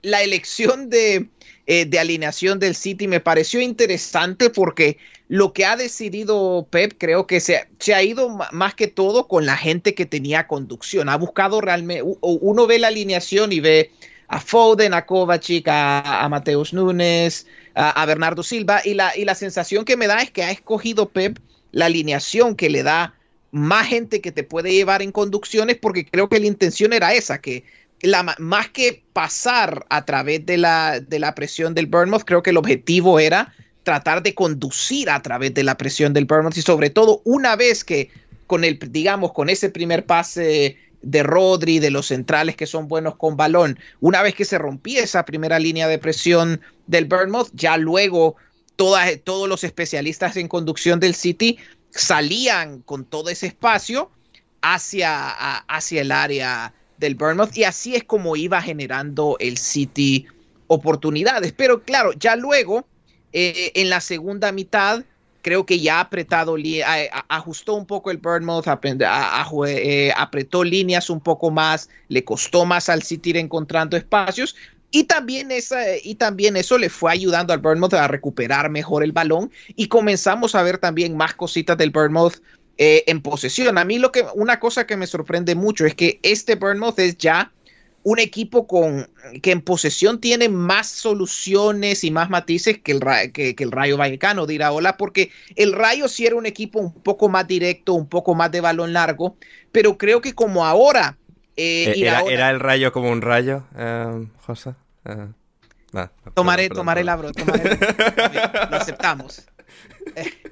la elección de, eh, de alineación del City me pareció interesante porque lo que ha decidido Pep creo que se, se, ha ido más que todo con la gente que tenía conducción. Ha buscado realmente, uno ve la alineación y ve a Foden, a Kovacic, a, a Mateus Núñez, a, Bernardo Silva y la, y la sensación que me da es que ha escogido Pep la alineación que le da más gente que te puede llevar en conducciones porque creo que la intención era esa, que más que pasar a través de la, de la presión del Bournemouth, creo que el objetivo era tratar de conducir a través de la presión del Bournemouth y sobre todo una vez que con el, digamos, con ese primer pase de Rodri, de los centrales que son buenos con balón, una vez que se rompía esa primera línea de presión del Bournemouth, ya luego todos los especialistas en conducción del City salían con todo ese espacio hacia, hacia el área del Bournemouth y así es como iba generando el City oportunidades. Pero claro, ya luego, eh, en la segunda mitad, creo que ya apretado, ajustó un poco el Bournemouth, eh, apretó líneas un poco más, le costó más al City ir encontrando espacios. Y también, y también eso le fue ayudando al Bournemouth a recuperar mejor el balón y comenzamos a ver también más cositas del Bournemouth eh, en posesión. A mí lo que, una cosa que me sorprende mucho es que este Bournemouth es ya un equipo con, que en posesión tiene más soluciones y más matices que el, que, el Rayo Vallecano, dirá hola, porque el Rayo sí era un equipo un poco más directo, un poco más de balón largo, pero creo que como ahora... Eh, eh, era, el Rayo como un rayo, José? tomaré, tomaré la bro, tomaré, lo aceptamos.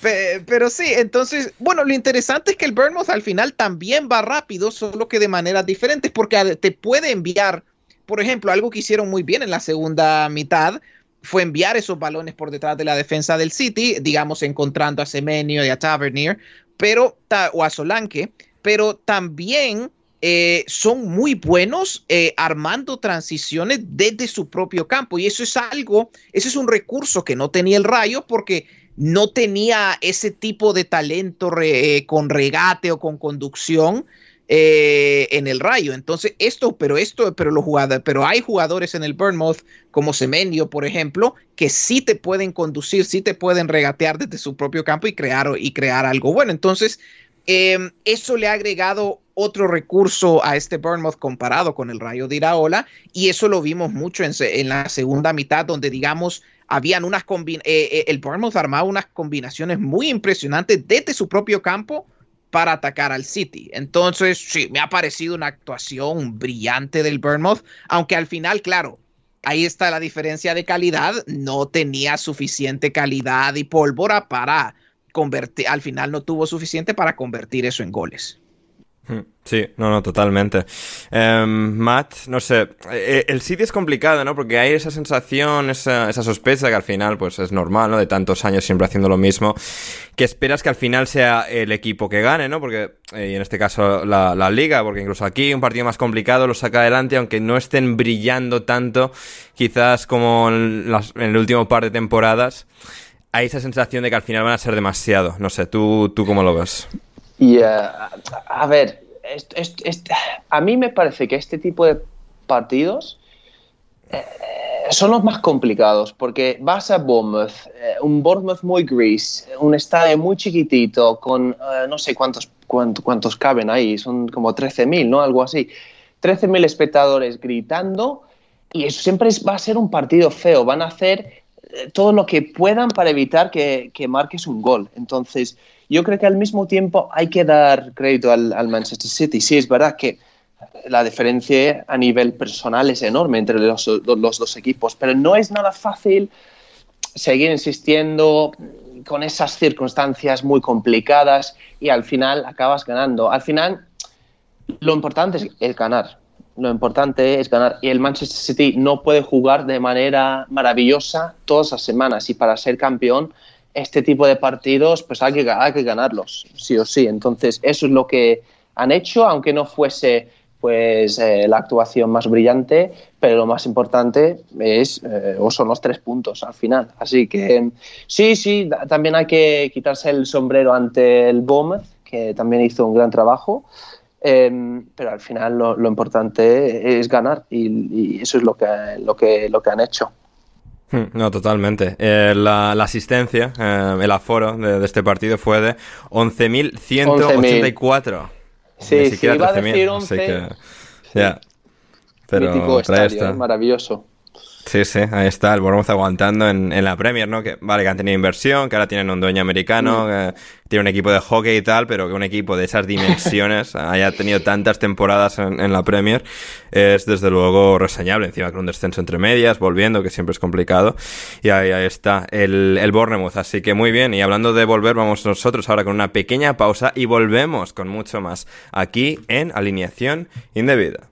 Pero sí, entonces, bueno, lo interesante es que el Bournemouth al final también va rápido, solo que de maneras diferentes, porque te puede enviar, por ejemplo, algo que hicieron muy bien en la segunda mitad fue enviar esos balones por detrás de la defensa del City, digamos, encontrando a Semenio y a Tavernier, pero, o a Solanke, pero también eh, son muy buenos eh, armando transiciones desde su propio campo. Y eso es algo, eso es un recurso que no tenía el Rayo porque no tenía ese tipo de talento eh, con regate o con conducción eh, en el Rayo. Entonces, esto, pero esto, pero los jugadores, pero hay jugadores en el Bournemouth, como Semenio, por ejemplo, que sí te pueden conducir, sí te pueden regatear desde su propio campo y crear, y crear algo bueno. Entonces, em, eso le ha agregado otro recurso a este Bournemouth comparado con el Rayo de Iraola y eso lo vimos mucho en, en la segunda mitad donde digamos habían unas eh, eh, el Bournemouth armaba unas combinaciones muy impresionantes desde su propio campo para atacar al City. Entonces, sí, me ha parecido una actuación brillante del Bournemouth, aunque al final, claro, ahí está la diferencia de calidad, no tenía suficiente calidad y pólvora para convertir, al final no tuvo suficiente para convertir eso en goles. Hmm, sí, no, no, totalmente. Em, Matt, no sé, eh, el City es complicado, ¿no? Porque hay esa sensación, esa, sospecha que al final, pues es normal, ¿no? De tantos años siempre haciendo lo mismo, que esperas que al final sea el equipo que gane, ¿no? Porque, eh, y en este caso la, liga, porque incluso aquí un partido más complicado lo saca adelante, aunque no estén brillando tanto, quizás como en, en el último par de temporadas, hay esa sensación de que al final van a ser demasiado. No sé, ¿tú, tú cómo lo ves? Y eh, a ver, a mí me parece que este tipo de partidos eh, son los más complicados porque vas a Bournemouth, eh, un Bournemouth muy gris, un estadio muy chiquitito con no sé cuántos, cuántos, caben ahí, son como 13.000, ¿no? Algo así. 13.000 espectadores gritando y eso siempre va a ser un partido feo. Van a hacer todo lo que puedan para evitar que, que marques un gol. Entonces, yo creo que al mismo tiempo hay que dar crédito al, Manchester City. Sí, es verdad que la diferencia a nivel personal es enorme entre los, dos equipos, pero no es nada fácil seguir insistiendo con esas circunstancias muy complicadas y al final acabas ganando. Al final, lo importante es ganar. Lo importante es ganar. Y el Manchester City no puede jugar de manera maravillosa todas las semanas. Y para ser campeón este tipo de partidos pues hay que, hay que ganarlos, sí o sí. Entonces, eso es lo que han hecho, aunque no fuese pues eh, la actuación más brillante, pero lo más importante es eh, o son los tres puntos al final. Así que sí, sí, también hay que quitarse el sombrero ante el Bournemouth, que también hizo un gran trabajo, em, pero al final lo, importante es ganar y, y, eso es lo que, lo que, lo que han hecho. Hmm, no, totalmente. Eh, la, asistencia, eh, el aforo de, este partido fue de 11.184. Sí, sí, iba a decir 11. ya. Pero estadio, eh, maravilloso. Sí, sí, ahí está, el Bournemouth aguantando en, en, la Premier, ¿no? Que vale, que han tenido inversión, que ahora tienen un dueño americano, mm. que tiene un equipo de hockey y tal, pero que un equipo de esas dimensiones haya tenido tantas temporadas en, la Premier es desde luego reseñable. Encima con un descenso entre medias, volviendo, que siempre es complicado. Y ahí, está el, el Bournemouth. Así que muy bien. Y hablando de volver, vamos nosotros ahora con una pequeña pausa y volvemos con mucho más aquí en Alineación Indebida.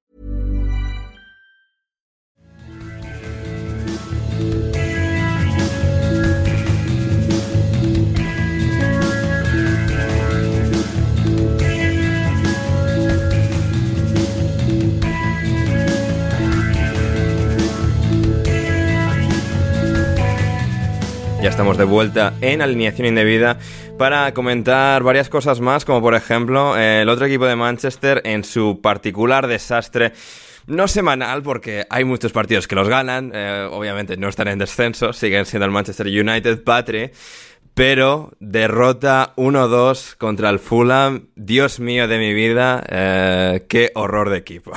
Ya estamos de vuelta en alineación indebida para comentar varias cosas más, como por ejemplo el otro equipo de Manchester en su particular desastre. No semanal, porque hay muchos partidos que los ganan, eh, obviamente no están en descenso, siguen siendo el Manchester United Patri, pero derrota 1-2 contra el Fulham. Dios mío de mi vida, eh, qué horror de equipo.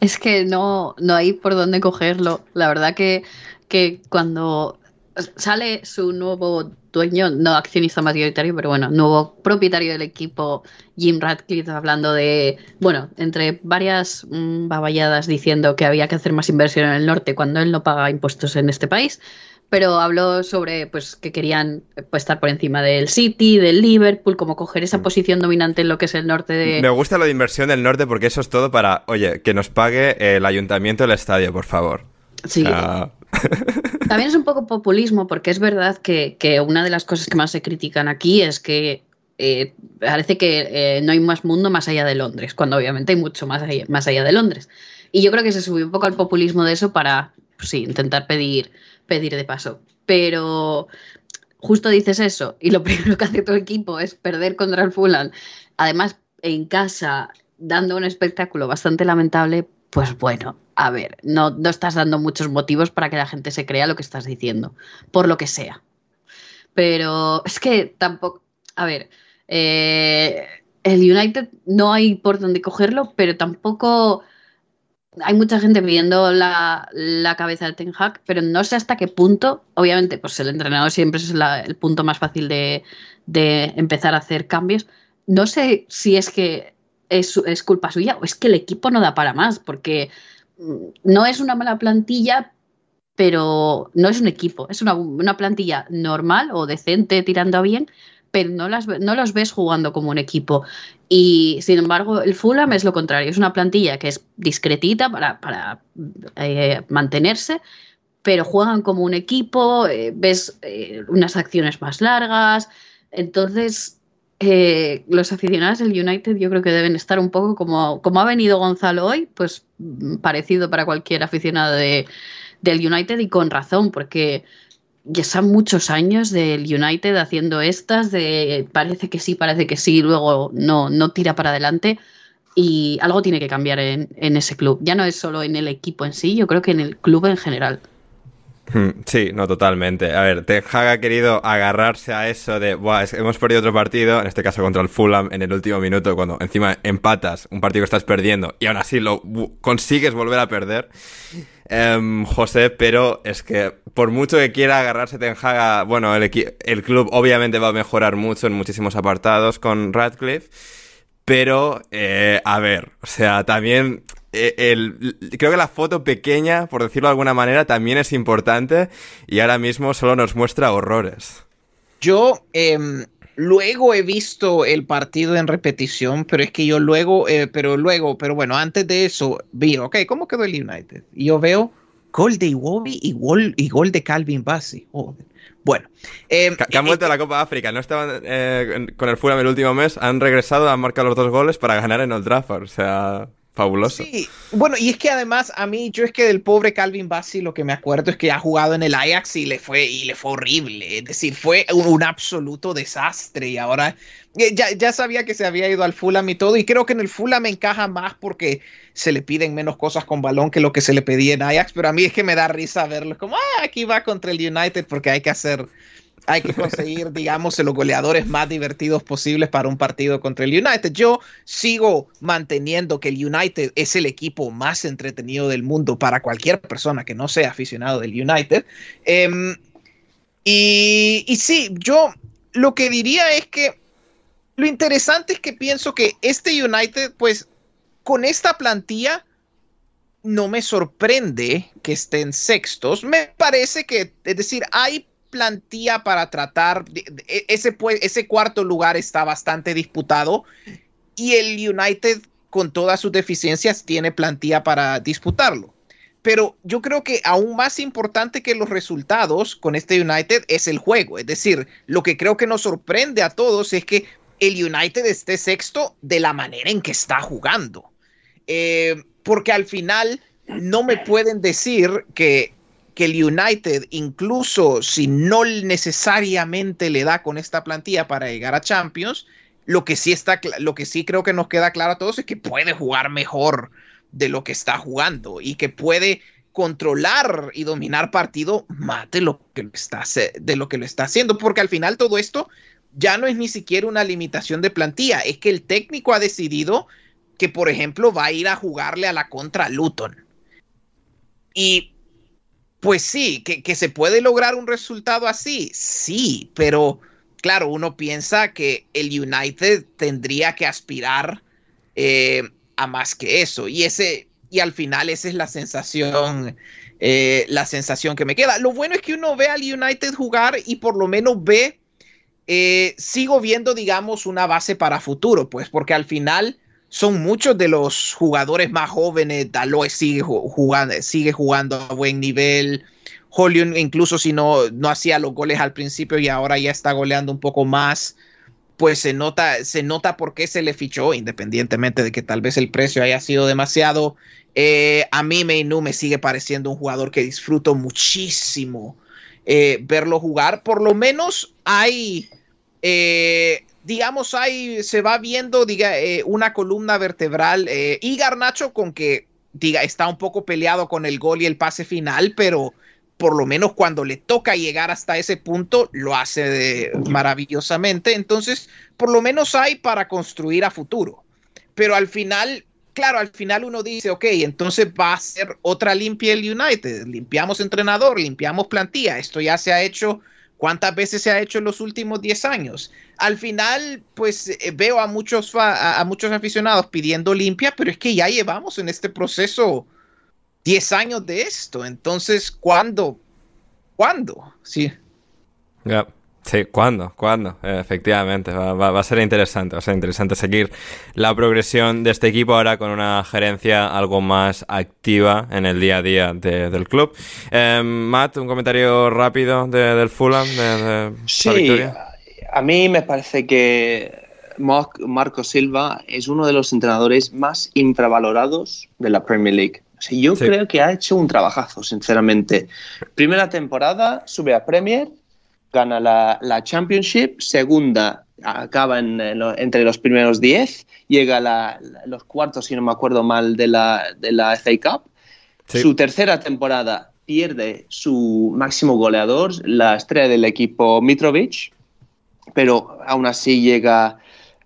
Es que no, no hay por dónde cogerlo. La verdad que, que cuando sale su nuevo dueño, no accionista mayoritario, pero bueno, nuevo propietario del equipo, Jim Radcliffe, hablando de, bueno, entre varias mm, baballadas diciendo que había que hacer más inversión en el norte cuando él no paga impuestos en este país pero habló sobre pues que querían pues, estar por encima del City, del Liverpool, como coger esa mm. posición dominante en lo que es el norte de... Me gusta lo de inversión del norte porque eso es todo para, oye, que nos pague el ayuntamiento del estadio, por favor. Sí. También es un poco populismo porque es verdad que, una de las cosas que más se critican aquí es que eh, parece que eh, no hay más mundo más allá de Londres, cuando obviamente hay mucho más allá, más allá de Londres. Y yo creo que se subió un poco al populismo de eso para, pues sí, intentar pedir pedir de paso. Pero justo dices eso y lo primero que hace tu equipo es perder contra el Fulham, además en casa, dando un espectáculo bastante lamentable, pues bueno, a ver, no, no estás dando muchos motivos para que la gente se crea lo que estás diciendo, por lo que sea. Pero es que tampoco, a ver, eh, el United no hay por dónde cogerlo, pero tampoco hay mucha gente viendo la, cabeza del Ten Hag, pero no sé hasta qué punto, obviamente, pues el entrenador siempre es el punto más fácil de, empezar a hacer cambios. No sé si es que es, es, culpa suya o es que el equipo no da para más, porque no es una mala plantilla, pero no es un equipo, es una, una plantilla normal o decente tirando a bien, pero no, las, no los ves jugando como un equipo. Y sin embargo, el Fulham es lo contrario, es una plantilla que es discretita para, eh, mantenerse, pero juegan como un equipo, eh, ves eh, unas acciones más largas. Entonces, los aficionados del United yo creo que deben estar un poco como, como ha venido Gonzalo hoy, pues mm, parecido para cualquier aficionado de, del United y con razón, porque ya son muchos años del United haciendo estas, de parece que sí, parece que sí, luego no, no tira para adelante. Y algo tiene que cambiar en, ese club. Ya no es solo en el equipo en sí, yo creo que en el club en general. Hmm, sí, no, totalmente. A ver, Ten Hag ha querido agarrarse a eso de, Buah, hemos perdido otro partido, en este caso contra el Fulham en el último minuto, cuando encima empatas un partido que estás perdiendo y aún así lo consigues volver a perder. Em, José, pero es que por mucho que quiera agarrarse Ten Hag, bueno, el, el club obviamente va a mejorar mucho en muchísimos apartados con Radcliffe, pero eh, a ver, o sea, también eh, el, creo que la foto pequeña, por decirlo de alguna manera, también es importante y ahora mismo solo nos muestra horrores. Yo em, Luego he visto el partido en repetición, pero es que yo luego, eh, pero luego, pero bueno, antes de eso vi, ok, ¿cómo quedó el United? Y yo veo gol de Iwobi y gol, y gol de Calvin Bassi. Bueno. Eh, que, han vuelto a la Copa África, no estaban eh, con el Fulham el último mes, han regresado, a marcar los dos goles para ganar en Old Trafford, o sea... Fabuloso. Sí, bueno, y es que además a mí, yo es que del pobre Calvin Bassi lo que me acuerdo es que ha jugado en el Ajax y le fue, y le fue horrible. Es decir, fue un, absoluto desastre. Y ahora eh, ya, ya, sabía que se había ido al Fulham y todo. Y creo que en el Fulham encaja más porque se le piden menos cosas con balón que lo que se le pedía en Ajax. Pero a mí es que me da risa verlo. Como, ah, aquí va contra el United porque hay que hacer hay que conseguir, digamos, los goleadores más divertidos posibles para un partido contra el United. Yo sigo manteniendo que el United es el equipo más entretenido del mundo para cualquier persona que no sea aficionado del United. Em, y, y sí, yo lo que diría es que lo interesante es que pienso que este United, pues, con esta plantilla, no me sorprende que estén sextos. Me parece que, es decir, hay plantilla para tratar, e, ese, ese cuarto lugar está bastante disputado y el United con todas sus deficiencias tiene plantilla para disputarlo. Pero yo creo que aún más importante que los resultados con este United es el juego. Es decir, lo que creo que nos sorprende a todos es que el United esté sexto de la manera en que está jugando. Eh, porque al final no me pueden decir que que el United, incluso si no necesariamente le da con esta plantilla para llegar a Champions, lo que sí está, lo que sí creo que nos queda claro a todos es que puede jugar mejor de lo que está jugando y que puede controlar y dominar partido más de lo que está, de lo que lo está haciendo, porque al final todo esto ya no es ni siquiera una limitación de plantilla, es que el técnico ha decidido que, por ejemplo, va a ir a jugarle a la contra Luton. Y pues sí, que, se puede lograr un resultado así, sí, pero claro, uno piensa que el United tendría que aspirar eh, a más que eso. Y ese, y al final esa es la sensación, eh, la sensación que me queda. Lo bueno es que uno ve al United jugar y por lo menos ve, eh, sigo viendo, digamos, una base para futuro, pues, porque al final son muchos de los jugadores más jóvenes. Daloe sigue jugando, sigue jugando a buen nivel. Holion, incluso si no, no hacía los goles al principio y ahora ya está goleando un poco más pues se nota, se nota por qué se le fichó, independientemente de que tal vez el precio haya sido demasiado. Eh, a mí Meinu me sigue pareciendo un jugador que disfruto muchísimo eh, verlo jugar. Por lo menos hay, eh, digamos, hay, se va viendo diga, una columna vertebral y Garnacho con que diga, está un poco peleado con el gol y el pase final, pero por lo menos cuando le toca llegar hasta ese punto, lo hace maravillosamente. Entonces, por lo menos hay para construir a futuro. Pero al final, claro, al final uno dice, ok, entonces va a ser otra limpia el United. Limpiamos entrenador, limpiamos plantilla. Esto ya se ha hecho. ¿Cuántas veces se ha hecho en los últimos 10 años? Al final, pues eh, veo a muchos, a muchos aficionados pidiendo limpia, pero es que ya llevamos en este proceso 10 años de esto. Entonces, ¿cuándo? ¿Cuándo? Sí. Sí, ¿cuándo? ¿Cuándo? efectivamente, va, a ser interesante, va a ser interesante seguir la progresión de este equipo ahora con una gerencia algo más activa en el día a día del club. Em, Matt, un comentario rápido del Fulham, de, sí, A mí me parece que Marco Silva es uno de los entrenadores más infravalorados de la Premier League yo creo que ha hecho un trabajazo, sinceramente. Primera temporada, sube a Premier, gana la, Championship, segunda, acaba entre los primeros 10, llega a los cuartos, si no me acuerdo mal, de la, de la FA Cup. Su tercera temporada pierde su máximo goleador, la estrella del equipo Mitrovic, pero aún así llega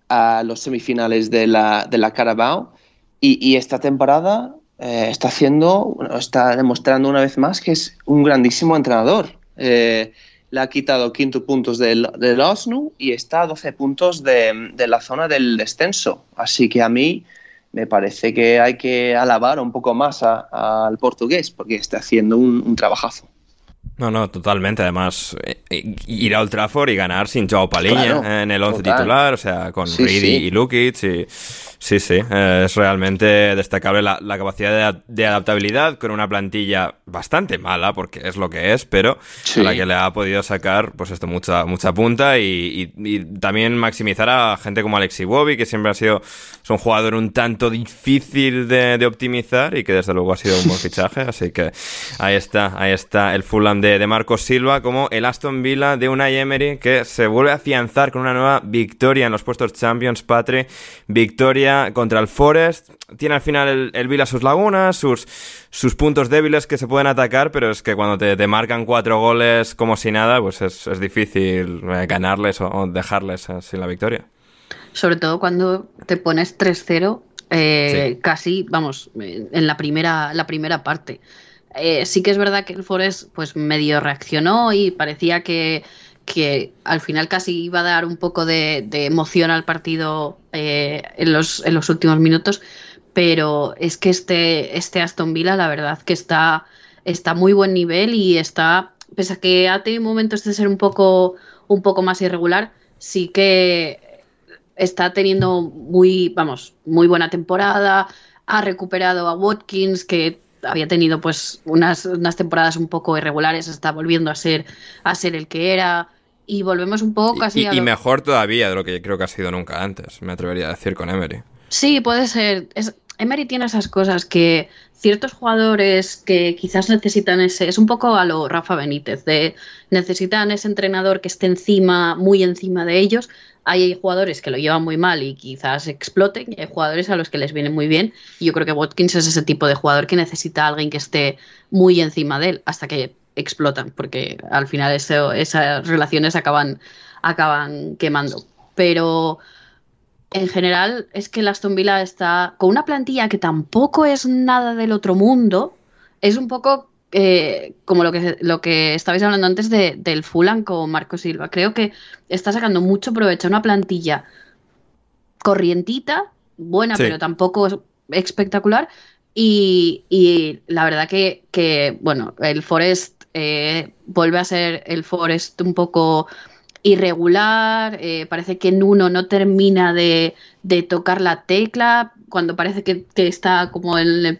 a los semifinales de la, de la Carabao. y esta temporada eh, está haciendo, está demostrando una vez más que es un grandísimo entrenador. Eh, le ha quitado quinto puntos del, del Osnu y está a 12 puntos de, la zona del descenso. Así que a mí me parece que hay que alabar un poco más al portugués porque está haciendo un, trabajazo. No, no, totalmente. Además, eh, ir a Old Trafford y ganar sin Joao Paliña en el 11 titular, o sea, con sí, y Lukic y Sí, sí, es realmente destacable la, capacidad de, adaptabilidad con una plantilla bastante mala, porque es lo que es, pero a la que le ha podido sacar, pues esto, mucha, mucha punta y, también maximizar a gente como Alexi Bobby, que siempre ha sido un jugador un tanto difícil de, optimizar y que desde luego ha sido un buen fichaje, así que ahí está, ahí está el Fulham de, de Marcos Silva, como el Aston Villa de Unai Emery, que se vuelve a afianzar con una nueva victoria en los puestos Champions, Patri, victoria contra el Forest. Tiene al final el, Vila sus lagunas, sus, sus puntos débiles que se pueden atacar, pero es que cuando te, marcan cuatro goles como si nada, pues es, difícil eh, ganarles o, dejarles eh, sin la victoria. Sobre todo cuando te pones 3-0, eh, casi, vamos, en la primera, la primera parte. sí que es verdad que el Forest pues medio reaccionó y parecía que que al final casi iba a dar un poco de, emoción al partido eh, en, los, últimos minutos, pero es que este, este Aston Villa, la verdad que está, está muy buen nivel y está, pese a que ha tenido momentos de ser un poco, un poco más irregular, sí que está teniendo muy, vamos, muy buena temporada, ha recuperado a Watkins, que había tenido pues unas, unas temporadas un poco irregulares, está volviendo a ser, a ser el que era y volvemos un poco casi y, a y mejor todavía de lo que creo que ha sido nunca antes, me atrevería a decir con Emery. Sí, puede ser. Es, Emery tiene esas cosas que ciertos jugadores que quizás necesitan ese, es un poco a lo Rafa Benítez, de necesitan ese entrenador que esté encima, muy encima de ellos. Hay jugadores que lo llevan muy mal y quizás exploten, y hay jugadores a los que les viene muy bien. Y yo creo que Watkins es ese tipo de jugador que necesita a alguien que esté muy encima de él, hasta que explotan, porque al final esas relaciones acaban, acaban quemando. Pero en general es que el Aston Villa está con una plantilla que tampoco es nada del otro mundo, es un poco eh, como lo que, lo que estabais hablando antes de, del Fulham con Marco Silva. Creo que está sacando mucho provecho a una plantilla corrientita, buena, pero tampoco espectacular. Y, y la verdad que, que, bueno, el Forest eh, vuelve a ser el Forest un poco irregular, eh, parece que Nuno no termina de, de, tocar la tecla, cuando parece que, que está como en el,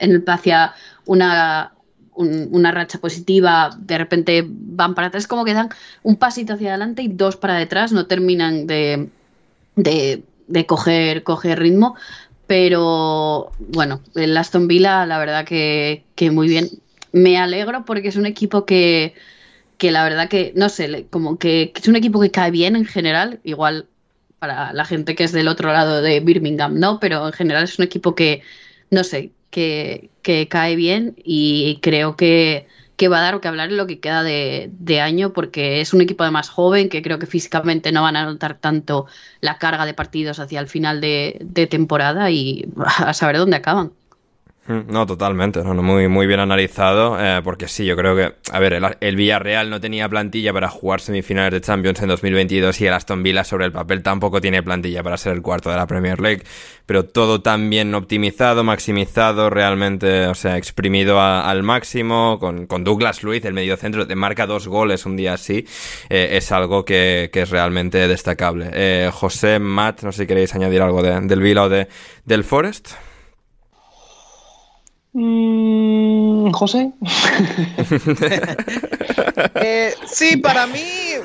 en el, hacia una, una racha positiva, de repente van para atrás, como que dan un pasito hacia adelante y dos para detrás, no terminan de, de, de coger, coger ritmo. Pero bueno, el Aston Villa, la verdad que, que muy bien. Me alegro porque es un equipo que, que la verdad que, no sé, como que, es un equipo que cae bien en general, igual para la gente que es del otro lado de Birmingham, ¿no? Pero en general es un equipo que, no sé, que, que cae bien y creo que, que va a dar que hablar en lo que queda de, de, año, porque es un equipo de más joven que creo que físicamente no van a notar tanto la carga de partidos hacia el final de, de temporada y a saber dónde acaban. Mm, no, totalmente, no, muy, muy bien analizado, eh, porque sí, yo creo que, a ver, el, Villarreal no tenía plantilla para jugar semifinales de Champions en 2022 y el Aston Villa sobre el papel tampoco tiene plantilla para ser el cuarto de la Premier League, pero todo tan bien optimizado, maximizado, realmente, o sea, exprimido al máximo, con, con, Douglas Luiz, el mediocentro, te marca dos goles un día así, eh, es algo que, que, es realmente destacable. Eh, José, Matt, no sé si queréis añadir algo del Villa o de, del Forest. Mm, José. Eh, sí, para mí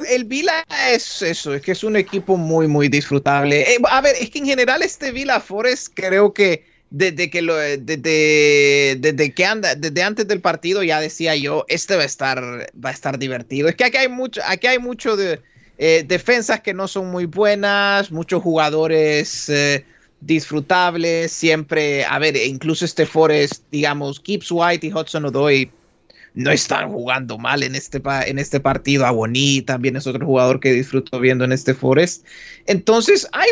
el Vila es eso, es que es un equipo muy, muy disfrutable. Eh, a ver, es que en general este Vila Forest creo que desde que lo, desde, desde que anda, desde antes del partido ya decía yo, este va a estar, va a estar divertido. Es que aquí hay mucho, aquí hay mucho de eh, defensas que no son muy buenas, muchos jugadores disfrutable, siempre, a ver, incluso este Forest, digamos, Gibbs White y Hudson Odoy no están jugando mal en este, en este partido. Aboni también es otro jugador que disfruto viendo en este Forest. Entonces, hay,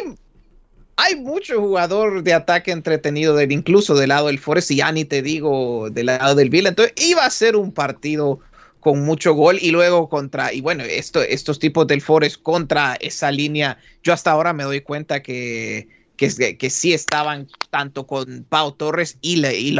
hay mucho jugador de ataque entretenido, del, incluso del lado del Forest, y ya ni te digo del lado del Villa. Entonces, iba a ser un partido con mucho gol y luego contra, y bueno, esto, estos tipos del Forest contra esa línea, yo hasta ahora me doy cuenta que que, que sí estaban tanto con Pau Torres y, Le, y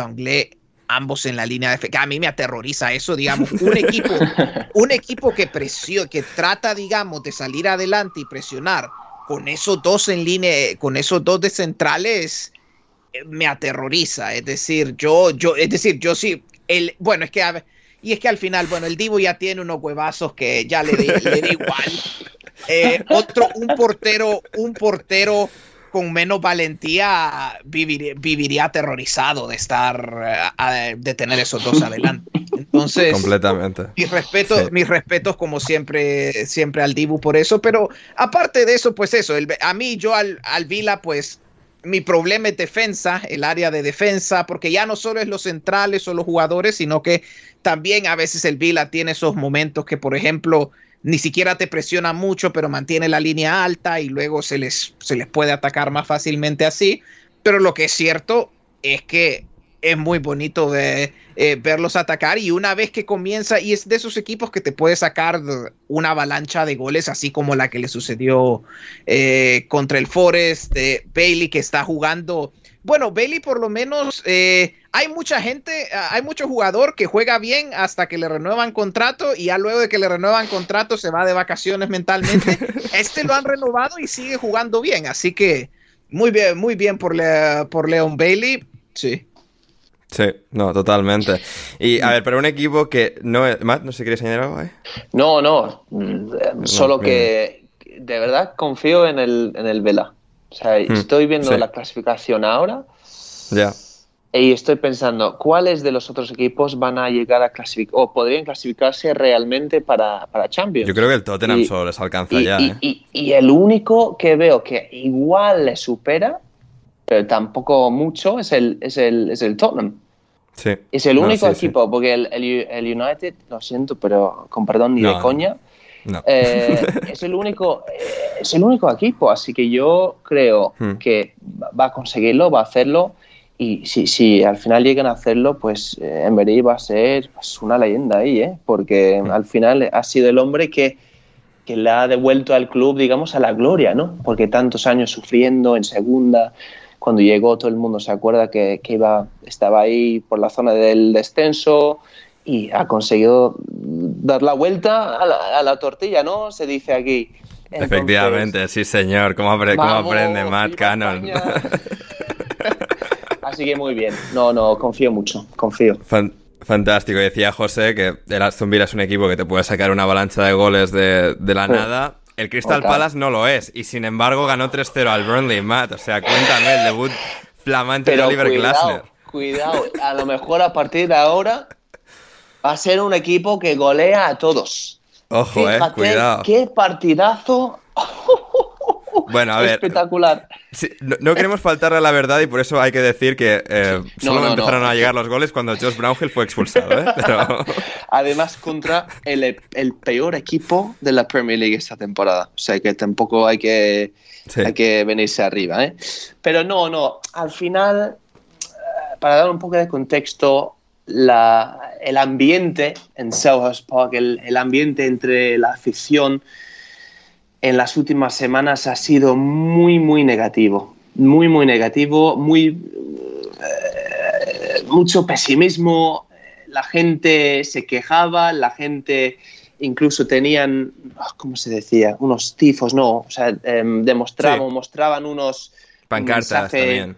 ambos en la línea de a mí me aterroriza eso, digamos, un equipo, un equipo que presiona, que trata, digamos, de salir adelante y presionar con esos dos en línea, con esos dos de centrales, eh, me aterroriza. Es decir, yo, yo, es decir, yo sí, el, bueno, es que y es que al final, bueno, el Divo ya tiene unos huevazos que ya le, le da igual. Eh, otro, un portero, un portero con menos valentía viviría aterrorizado de estar, eh, de tener esos dos adelante. Entonces, completamente. Mis respetos, mis respetos como siempre, siempre al Dibu por eso, pero aparte de eso, pues eso, a mí yo al, al Vila, pues mi problema es defensa, el área de defensa, porque ya no solo es los centrales o los jugadores, sino que también a veces el Vila tiene esos momentos que, por ejemplo, ni siquiera te presiona mucho, pero mantiene la línea alta y luego se les, se les puede atacar más fácilmente así. Pero lo que es cierto es que es muy bonito eh, verlos atacar y una vez que comienza, y es de esos equipos que te puede sacar una avalancha de goles, así como la que le sucedió eh, contra el Forest, de Bailey que está jugando bueno, Bailey por lo menos eh, hay mucha gente, ah, hay mucho jugador que juega bien hasta que le renuevan contrato y ya luego de que le renuevan contrato se va de vacaciones mentalmente. este lo han renovado y sigue jugando bien, así que muy bien, muy bien por, por Leon Bailey, sí. Sí, no, totalmente. Y a ver, pero un equipo que no es... Matt, no sé si quieres añadir algo. No, no, mm, solo que de verdad confío en el, en el Vela. O sea, hmm, estoy viendo la clasificación ahora. Ya. Y estoy pensando, ¿cuáles de los otros equipos van a llegar a clasificar o podrían clasificarse realmente para, para Champions? Yo creo que el Tottenham solo les alcanza ya. ¿eh? Y, el único que veo que igual le supera, pero tampoco mucho, es el, es el, es el Tottenham. Sí. Es el único equipo, porque el, el, United, lo siento, pero con perdón ni de coña, eh, es, el único, eh, es el único equipo, así que yo creo hmm. que va a conseguirlo, va a hacerlo Y si, si al final llegan a hacerlo, pues eh, Emery va a ser pues, una leyenda ahí, ¿eh? porque al final ha sido el hombre que, que le ha devuelto al club, digamos, a la gloria, ¿no? Porque tantos años sufriendo en segunda, cuando llegó todo el mundo se acuerda que, que iba, estaba ahí por la zona del descenso y ha conseguido dar la vuelta a la, a la tortilla, ¿no? Se dice aquí. Entonces, Efectivamente, sí señor. ¿Cómo, apre- cómo aprende Matt Cannon? Así que muy bien. No, no, confío mucho, confío. Fan- Fantástico. Decía José que el Aston Villa es un equipo que te puede sacar una avalancha de goles de, de la Sí. nada. El Crystal. Palace no lo es. Y sin embargo ganó 3-0 al Burnley, Matt. O sea, cuéntame el debut flamante de Oliver Glasner. cuidado, cuidado. A lo mejor a partir de ahora va a ser un equipo que golea a todos. Ojo, eh, Fíjate cuidado. qué partidazo Bueno, a ver, espectacular. sí, no, no queremos faltarle a la verdad y por eso hay que decir que eh, solo no, empezaron a llegar los goles cuando Josh Brownhill fue expulsado, ¿eh? Pero... Además, contra el, el peor equipo de la Premier League esta temporada. O sea que tampoco hay que, Sí. hay que venirse arriba. ¿eh? Pero no, no. Al final, eh, para dar un poco de contexto, la- el ambiente en Selhurst Park, el, el ambiente entre la afición en las últimas semanas ha sido muy, muy negativo. Muy, muy negativo, muy eh, mucho pesimismo, la gente se quejaba, la gente incluso tenían, ah, ¿cómo se decía? Unos tifos, no, o sea, em, demostraban, Sí. mostraban unos... un Pancartas mensaje- también.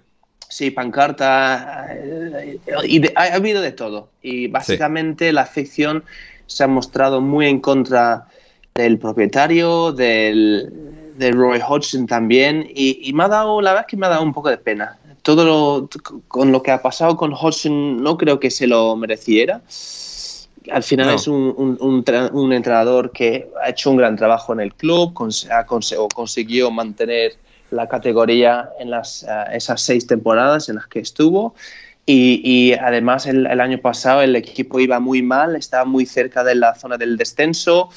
Sí, pancarta, eh, y de- ha, ha habido de todo. Y básicamente la afición se ha mostrado muy en contra del propietario, del, de Roy Hodgson también, y, y me ha dado, la verdad es que me ha dado un poco de pena. Todo lo, con lo que ha pasado con Hodgson no creo que se lo mereciera. Al final No. es un, un- un tra- un entrenador que ha hecho un gran trabajo en el club, cons- ha o consiguió mantener la categoría en las, eh, esas seis temporadas en las que estuvo. Y, además el, el año pasado el equipo iba muy mal, estaba muy cerca de la zona del descenso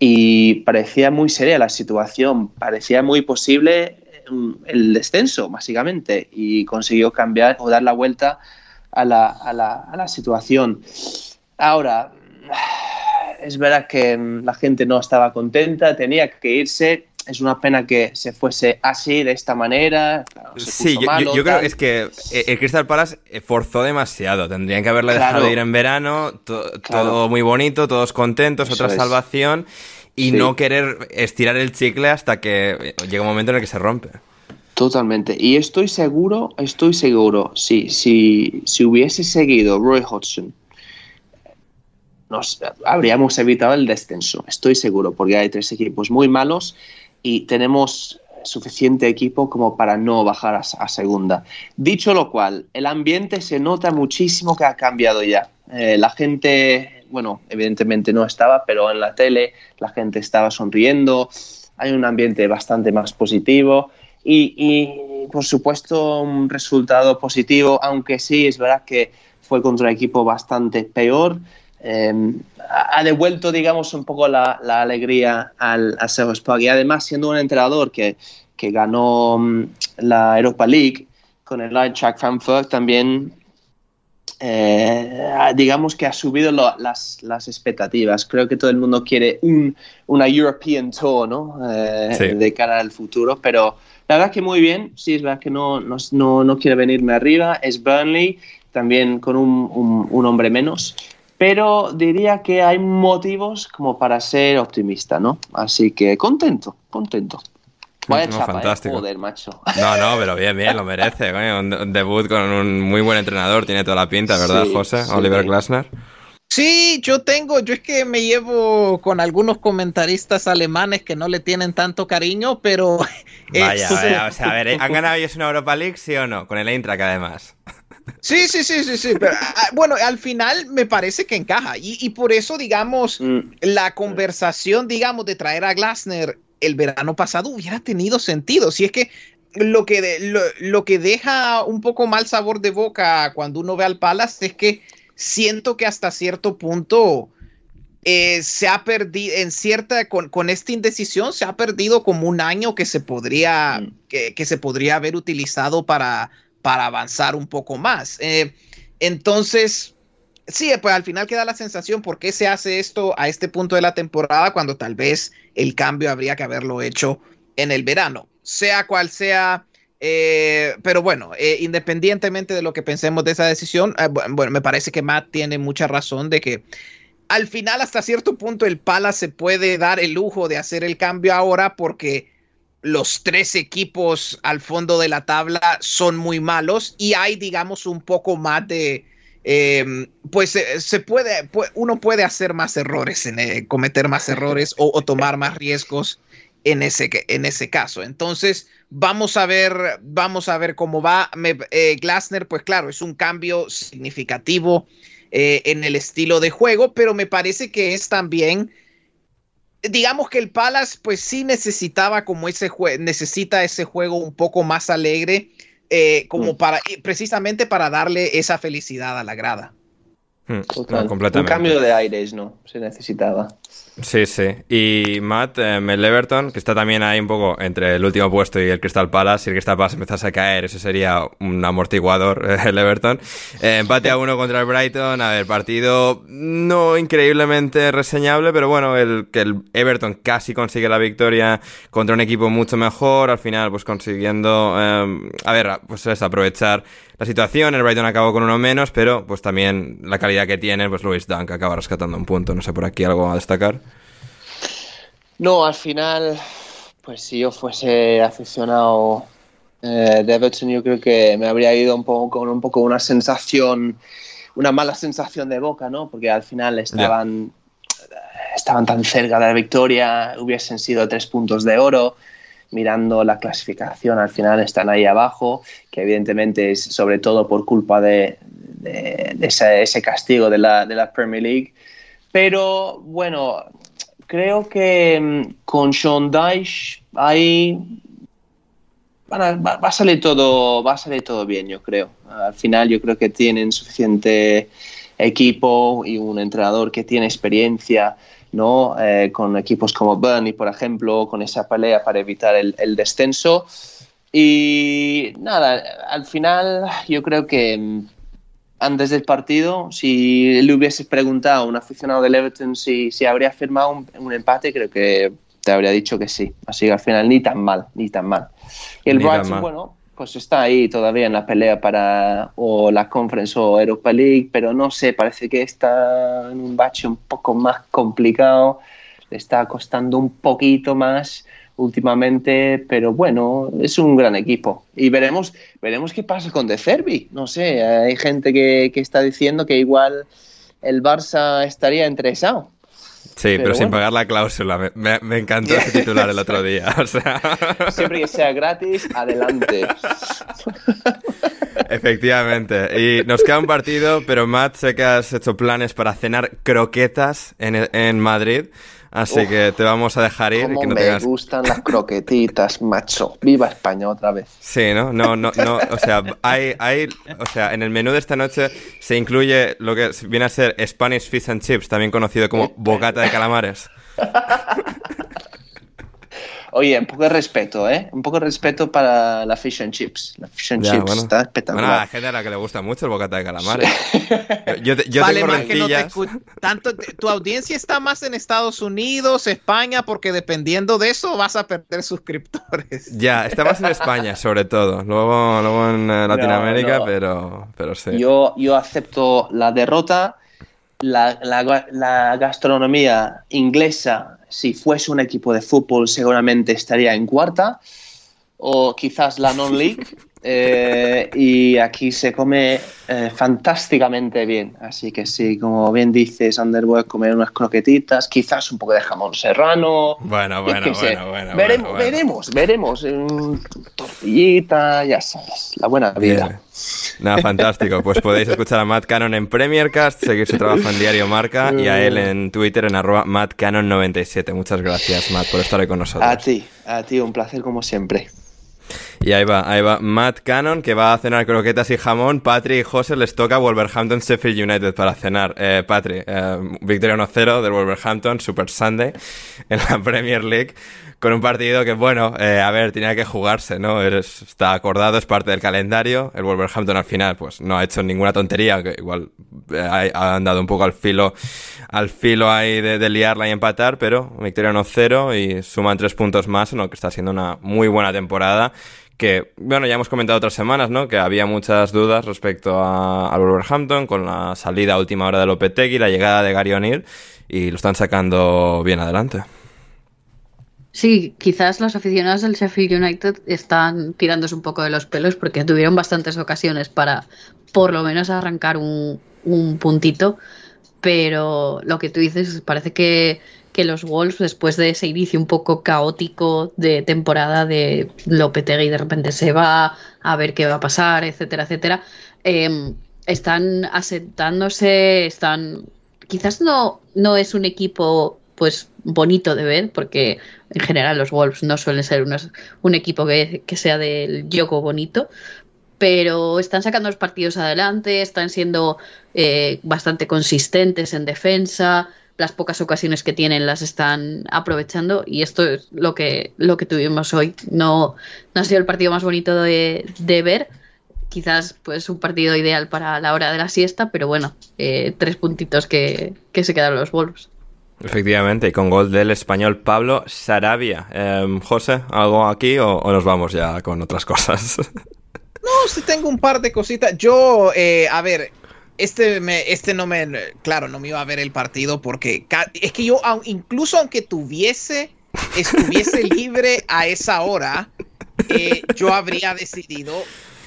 y parecía muy seria la situación, parecía muy posible mm, el descenso, básicamente, y consiguió cambiar o dar la vuelta a la, a la- a la situación. Ahora, es verdad que mm, la gente no estaba contenta, tenía que irse. Es una pena que se fuese así, de esta manera. claro, Sí, yo, yo- malo, yo creo que es que el Crystal Palace eh, forzó demasiado. Tendrían que haberle dejado Claro. ir en verano, to- Claro. todo muy bonito, todos contentos, Eso otra es. salvación. Y Sí. no querer estirar el chicle hasta que eh, llega un momento en el que se rompe. Totalmente. Y estoy seguro, estoy seguro, si, si, si hubiese seguido Roy Hodgson, nos habríamos evitado el descenso. Estoy seguro, porque hay tres equipos muy malos y tenemos suficiente equipo como para no bajar a, segunda. Dicho lo cual, el ambiente se nota muchísimo que ha cambiado ya. Eh, la gente, bueno, evidentemente no estaba, pero en la tele la gente estaba sonriendo. Hay un ambiente bastante más positivo y, y, por supuesto un resultado positivo, aunque sí es verdad que fue contra un equipo bastante peor. Eh, ha devuelto, digamos, un poco la, la alegría al, a Spag y además siendo un entrenador que, que ganó mm, la Europa League con el Eintracht Frankfurt también eh, digamos que ha subido lo- las, las expectativas. Creo que todo el mundo quiere un, una European Tour ¿no? Eh, Sí. de cara al futuro, pero la verdad que muy bien. Sí, es verdad que no, no, no, no quiere venirme arriba. Es Burnley, también con un, un- un hombre menos. Pero diría que hay motivos como para ser optimista, ¿no? Así que contento, contento. Vaya No, chapa, ¿eh? fantástico. Joder, macho. No, no, pero bien, bien, lo merece. coño. Un, un debut con un muy buen entrenador, tiene toda la pinta, ¿verdad, Sí, José? sí. Oliver Glasner. Sí, yo tengo, yo es que me llevo con algunos comentaristas alemanes que no le tienen tanto cariño, pero... eh, Vaya, vaya, o sea, a ver, ¿eh? ¿han ganado ellos una Europa League, sí o no? Con el Eintracht, además. Sí, sí, sí, sí, sí, pero ah, bueno, al final me parece que encaja y, y por eso, digamos, Mm, la conversación, digamos, de traer a Glasner el verano pasado hubiera tenido sentido. Si es que lo que, de- lo, lo que deja un poco mal sabor de boca cuando uno ve al Palace es que siento que hasta cierto punto eh, se ha perdido, en cierta, con, con esta indecisión, se ha perdido como un año que se podría, Mm. que, que se podría haber utilizado para, para avanzar un poco más. Eh, entonces, sí, pues al final queda la sensación, ¿por qué se hace esto a este punto de la temporada cuando tal vez el cambio habría que haberlo hecho en el verano? Sea cual sea, eh, pero bueno, eh, independientemente de lo que pensemos de esa decisión, bueno, me parece que Matt tiene mucha razón de que al final hasta cierto punto el Pala se puede dar el lujo de hacer el cambio ahora porque los tres equipos al fondo de la tabla son muy malos y hay, digamos, un poco más de, em, pues se puede, uno puede hacer más errores, en, cometer más errores o, tomar más riesgos en ese, en ese caso. Entonces, vamos a ver, vamos a ver cómo va. Me, eh, Glasner, pues claro, es un cambio significativo eh, en el estilo de juego, pero me parece que es también digamos que el Palace pues sí necesitaba como ese juego, necesita ese juego un poco más alegre, eh, como mm. para, precisamente para darle esa felicidad a la grada. Hmm, un cambio de aires, ¿no? Se necesitaba. Sí, sí. Y Matt, eh, el Everton, que está también ahí un poco entre el último puesto y el Crystal Palace. Si el Crystal Palace empezase a caer, eso sería un amortiguador, eh, el Everton. Eh, empate a uno contra el Brighton. A ver, partido no increíblemente reseñable, pero bueno, el que el Everton casi consigue la victoria contra un equipo mucho mejor. Al final, pues consiguiendo, a ver, pues es aprovechar la situación. El Brighton acabó con uno menos, pero pues también la calidad que tiene, pues Luis Dunk acaba rescatando un punto. No sé por aquí algo a destacar. No, al final, pues si yo fuese aficionado eh, de Everton, yo creo que me habría ido un poco con un poco una sensación, una mala sensación de boca, ¿no? Porque al final estaban, estaban tan cerca de la victoria, hubiesen sido tres puntos de oro mirando la clasificación, al final están ahí abajo, que evidentemente es sobre todo por culpa de, ese, castigo de la, de la Premier League. Pero bueno, creo que mm, con Sean Dyche ahí va, a salir todo, va a salir todo bien, yo creo. Al final yo creo que tienen suficiente equipo y un entrenador que tiene experiencia ¿no? Eh, con equipos como Burnley, por ejemplo, con esa pelea para evitar el, descenso. Y nada, al final yo creo que mm, antes del partido, si le hubiese preguntado a un aficionado del Everton si, si habría firmado un, empate, creo que te habría dicho que sí. Así que al final ni tan mal, ni tan mal. Y el Brighton, bueno, pues está ahí todavía en la pelea para o la Conference o Europa League, pero no sé, parece que está en un bache un poco más complicado, le está costando un poquito más últimamente, pero bueno, es un gran equipo y veremos veremos qué pasa con De Cervi, no sé, hay gente que, que está diciendo que igual el Barça estaría interesado. Sí, pero, sin pagar la cláusula. Me, me, encantó ese titular el otro día. Siempre que sea gratis, adelante. Efectivamente. Y nos queda un partido, pero Matt, sé que has hecho planes para cenar croquetas en, en Madrid. Así que te vamos a dejar ir. que no me gustan las croquetitas, macho. Viva España otra vez. Sí, ¿no? No, no, no. O sea, hay, hay, o sea, en el menú de esta noche se incluye lo que viene a ser Spanish Fish and Chips, también conocido como bocata de calamares. Oye, un poco de respeto, ¿eh? Un poco de respeto para la fish and chips. La fish and chips está espectacular. Bueno, a la gente a la que le gusta mucho el bocata de calamares. Yo, yo vale, tengo rencillas. No tanto, tu audiencia está más en Estados Unidos, España, porque dependiendo de eso vas a perder suscriptores. Ya, está más en España, sobre todo. Luego, luego en eh, Latinoamérica, Pero, pero sí. Yo, yo acepto la derrota. La, la, la gastronomía inglesa si fuese un equipo de fútbol seguramente estaría en cuarta o quizás la non-league. Eh, y aquí se come eh, fantásticamente bien. Así que sí, como bien dices, Underwood, comer unas croquetitas, quizás un poco de jamón serrano. Bueno, bueno, bueno, bueno, veremos, Veremos, veremos. tortillita, ya sabes, la buena vida. Nada, fantástico. Pues podéis escuchar a Matt Cannon en Premiercast, seguir su trabajo en Diario Marca y a él en Twitter en arroba MattCannon97. Muchas gracias, Matt, por estar ahí con nosotros. A ti, a ti, un placer como siempre. Y ahí va, ahí va Matt Cannon, que va a cenar croquetas y jamón. Patri y José les toca Wolverhampton Sheffield United para cenar. Eh, Patri, eh, victoria 1-0 del Wolverhampton, Super Sunday, en la Premier League. con un partido que, bueno, eh, a ver, tenía que jugarse, ¿no? está acordado, es parte del calendario. El Wolverhampton al final, pues no ha hecho ninguna tontería, que igual eh, ha, andado un poco al filo, al filo ahí de, liarla y empatar, pero victoria 1-0 y suman tres puntos más lo que está siendo una muy buena temporada que, bueno, ya hemos comentado otras semanas, ¿no? Que había muchas dudas respecto a, al Wolverhampton con la salida a última hora de Lopetegui, la llegada de Gary O'Neill y lo están sacando bien adelante. Sí, quizás los aficionados del Sheffield United están tirándose un poco de los pelos porque tuvieron bastantes ocasiones para por lo menos arrancar un, un puntito, pero lo que tú dices parece que que los Wolves, después de ese inicio un poco caótico de temporada de Lopetegui, de repente se va a ver qué va a pasar, etcétera, etcétera, em, están asentándose, están... Quizás no, no es un equipo pues bonito de ver, porque en general los Wolves no suelen ser un equipo que, sea del yogo bonito, pero están sacando los partidos adelante, están siendo eh, bastante consistentes en defensa, las pocas ocasiones que tienen las están aprovechando y esto es lo que, lo que tuvimos hoy. No, no ha sido el partido más bonito de, ver, quizás pues un partido ideal para la hora de la siesta, pero bueno, eh, tres puntitos que, se quedaron los Wolves. Efectivamente, y con gol del español Pablo Sarabia. Em, José, ¿algo aquí o, nos vamos ya con otras cosas? No, sí tengo un par de cositas. Yo, eh, a ver, este, me, este no me, claro, no me iba a ver el partido porque es que yo, incluso aunque tuviese, estuviese libre a esa hora, eh, yo habría decidido,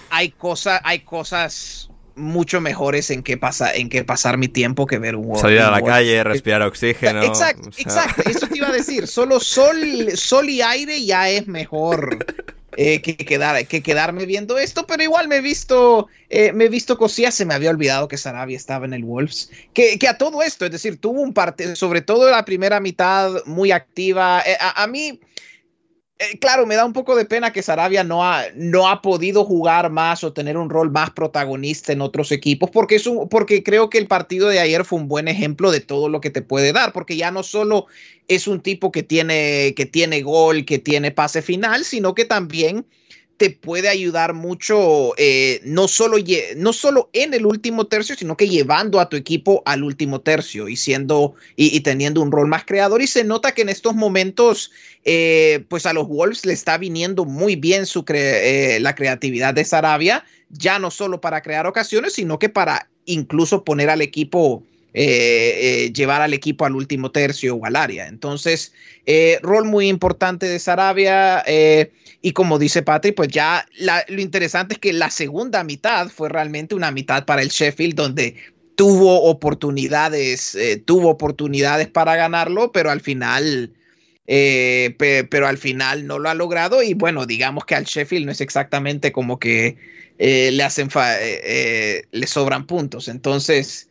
hay, cosa, hay cosas mucho mejores en qué pasa, en qué pasar mi tiempo que ver un World Salir a la calle, respirar oxígeno. Exacto, exacto, eso te iba a decir. Solo sol, sol y aire ya es mejor eh, que, quedar, que quedarme viendo esto, pero igual me he visto, eh, me visto se me había olvidado que Sarabia estaba en el Wolves, que, a todo esto, es decir, tuvo un partido, sobre todo la primera mitad, muy activa. Eh, a, mí, claro, me da un poco de pena que Sarabia no ha, no ha podido jugar más o tener un rol más protagonista en otros equipos, porque, es un, porque creo que el partido de ayer fue un buen ejemplo de todo lo que te puede dar, porque ya no solo es un tipo que tiene, que tiene gol, que tiene pase final, sino que también te puede ayudar mucho, eh, no, solo no solo en el último tercio, sino que llevando a tu equipo al último tercio y siendo y, teniendo un rol más creador. Y se nota que en estos momentos, eh, pues a los Wolves le está viniendo muy bien su eh, la creatividad de Sarabia, ya no solo para crear ocasiones, sino que para incluso poner al equipo eh, eh, llevar al equipo al último tercio o al área. Entonces, eh, rol muy importante de Sarabia. y como dice Patrick, pues ya lo interesante es que la segunda mitad fue realmente una mitad para el Sheffield donde tuvo oportunidades, tuvo oportunidades para ganarlo, pero al final... pero al final no lo ha logrado y bueno, digamos que al Sheffield no es exactamente como que le hacen le sobran puntos. Entonces,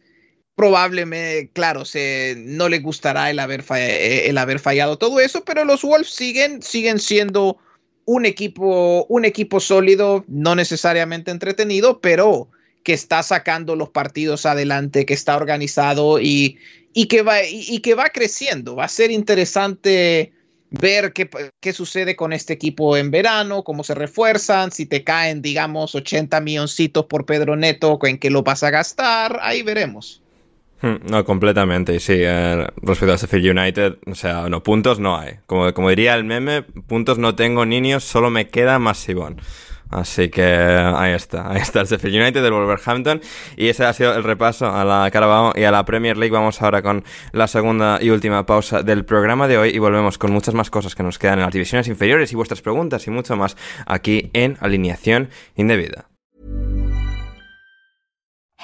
probablemente, claro, se, no le gustará el haber, eh, el haber fallado todo eso, pero los Wolves siguen, siguen siendo un equipo, un equipo sólido, no necesariamente entretenido, pero que está sacando los partidos adelante, que está organizado y, y que, va, y, que va creciendo. Va a ser interesante ver qué, qué, sucede con este equipo en verano, cómo se refuerzan, si te caen, digamos, 80 milloncitos por Pedro Neto, en qué lo vas a gastar, ahí veremos. Hmm, no, completamente. Sí, eh, respecto a Sheffield United, o sea, no, puntos no hay. Como, como diría el meme, puntos no tengo niños, solo me queda Masivón. Así que ahí está, ahí está el Sheffield United del Wolverhampton y ese ha sido el repaso a la Carabao y a la Premier League. Vamos ahora con la segunda y última pausa del programa de hoy y volvemos con muchas más cosas que nos quedan en las divisiones inferiores y vuestras preguntas y mucho más aquí en Alineación Indebida.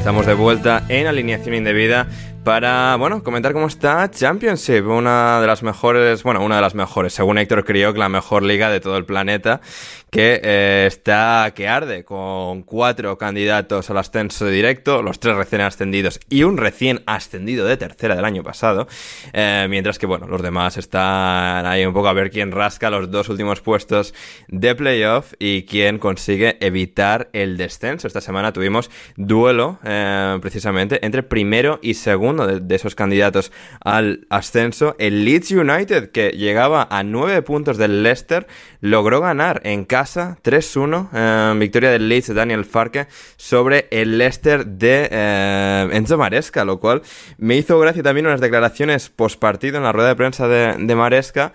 Estamos de vuelta en alineación indebida para, bueno, comentar cómo está Championship, una de las mejores, bueno, una de las mejores, según Héctor Kriok, la mejor liga de todo el planeta, que eh, está que arde, con cuatro candidatos al ascenso directo, los tres recién ascendidos y un recién ascendido de tercera del año pasado, eh, mientras que, bueno, los demás están ahí un poco a ver quién rasca los dos últimos puestos de playoff y quién consigue evitar el descenso. Esta semana tuvimos duelo, eh, precisamente, entre primero y segundo de, esos candidatos al ascenso. El Leeds United, que llegaba a 9 puntos del Leicester, logró ganar en casa 3-1. Eh, victoria del Leeds de Daniel Farke sobre el Leicester de eh, Enzo Maresca, lo cual me hizo gracia también unas declaraciones post partido en la rueda de prensa de, de Maresca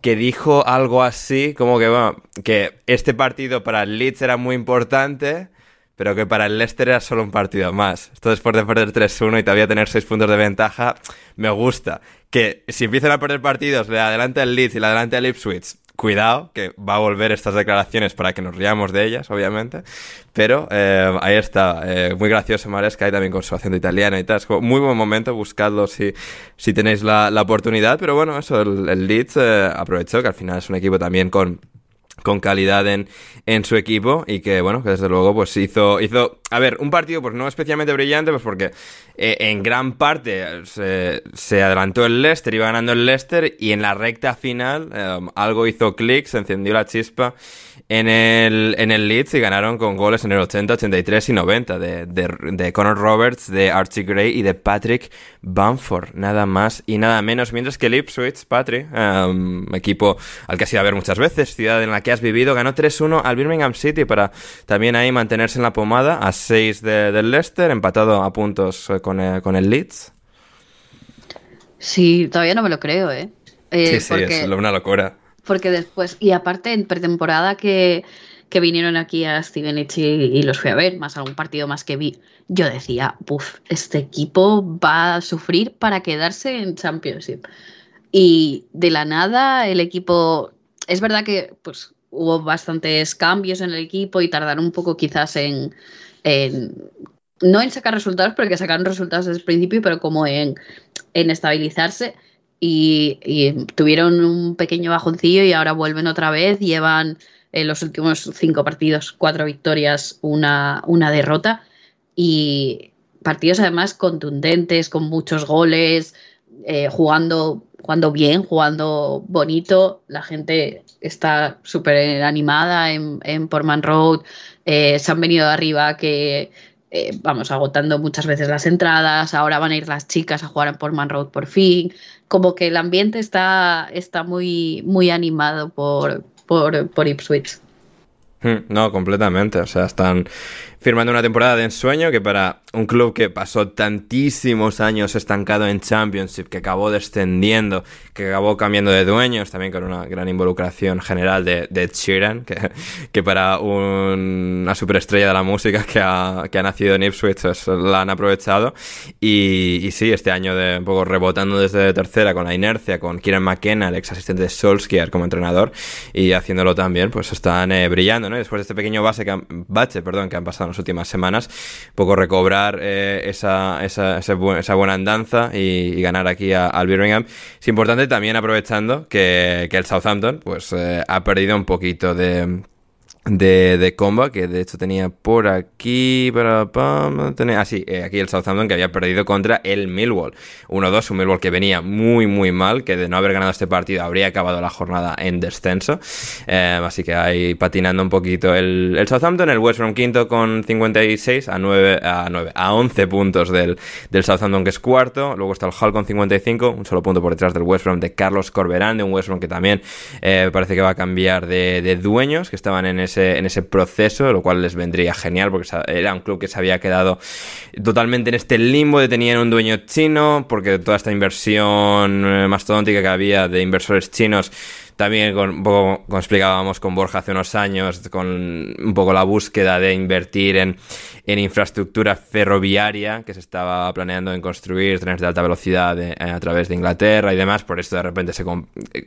que dijo algo así como que, bueno, que este partido para el Leeds era muy importante, pero que para el Leicester era solo un partido más. Esto después de perder 3-1 y todavía tener 6 puntos de ventaja, me gusta. Que si empiezan a perder partidos, le adelante el Leeds y le adelante el Ipswich, cuidado, que va a volver estas declaraciones para que nos riamos de ellas, obviamente. Pero eh, ahí está, eh, muy gracioso Maresca y también con su acento italiano y tal. Es como muy buen momento, buscadlo si, si tenéis la, la oportunidad. Pero bueno, eso, el, Leeds eh, aprovechó, que al final es un equipo también con con calidad en, en su equipo y que, bueno, que desde luego pues hizo, hizo, a ver, un partido pues no especialmente brillante, pues porque eh, en gran parte se, adelantó el Leicester, iba ganando el Leicester y en la recta final eh, algo hizo clic, se encendió la chispa en el, en el Leeds y ganaron con goles en el 80, 83 y 90 de, de, Conor Roberts, de Archie Gray y de Patrick Bamford, nada más y nada menos, mientras que el Ipswich, Patrick, um, equipo al que has ido a ver muchas veces, ciudad en la que has vivido, ganó 3-1 al Birmingham City para también ahí mantenerse en la pomada a 6 de, del Leicester, empatado a puntos eh, con, eh, con el Leeds. Sí, todavía no me lo creo, ¿eh? eh sí, sí, es una locura. Porque después, y aparte en pretemporada que, que vinieron aquí a Stevenage y, y, los fui a ver, más algún partido más que vi, yo decía, uff, este equipo va a sufrir para quedarse en Championship. Y de la nada el equipo, es verdad que pues hubo bastantes cambios en el equipo y tardaron un poco quizás en, no en sacar resultados, porque sacaron resultados desde el principio, pero como en, estabilizarse. Y, tuvieron un pequeño bajoncillo y ahora vuelven otra vez, llevan en los últimos cinco partidos cuatro victorias, una, una derrota. Y partidos además contundentes, con muchos goles, eh, jugando, jugando bien, jugando bonito, la gente está súper animada en, en Portman Road, eh, se han venido de arriba que eh, vamos agotando muchas veces las entradas, ahora van a ir las chicas a jugar en Portman Road por fin, como que el ambiente está, está muy, muy animado por, por, por Ipswich. Hmm, no, completamente. O sea, están firmando una temporada de ensueño que para un club que pasó tantísimos años estancado en Championship, que acabó descendiendo, que acabó cambiando de dueños, también con una gran involucración general de, de Sheeran, que, que para una superestrella de la música que ha, que ha nacido en Ipswich pues, la han aprovechado. Y, y, sí, este año de un poco rebotando desde tercera con la inercia, con Kieran McKenna, el ex asistente de Solskjaer como entrenador, y haciéndolo también, pues están eh, brillando, ¿no? Después de este pequeño bache, perdón, que han pasado últimas semanas, poco recobrar eh, esa, esa, esa, buena andanza y, ganar aquí al Birmingham. Es importante también aprovechando que, que el Southampton pues eh, ha perdido un poquito de de, de Comba, que de hecho tenía por aquí, para, ah, eh, aquí el Southampton que había perdido contra el Millwall. 1-2, un Millwall que venía muy, muy mal, que de no haber ganado este partido habría acabado la jornada en descenso. Eh, así que ahí patinando un poquito el, el, Southampton, el West Brom quinto con 56 a 9, a 9, a 11 puntos del, del Southampton que es cuarto. Luego está el Hull con 55, un solo punto por detrás del West Brom de Carlos Corberán, de un West Brom que también eh, parece que va a cambiar de, de dueños, que estaban en ese en ese proceso, lo cual les vendría genial porque era un club que se había quedado totalmente en este limbo de tener un dueño chino, porque toda esta inversión eh, mastodóntica que había de inversores chinos también con, un poco, como explicábamos con Borja hace unos años, con un poco la búsqueda de invertir en, en infraestructura ferroviaria que se estaba planeando en construir trenes de alta velocidad eh, a través de Inglaterra y demás. Por esto de repente se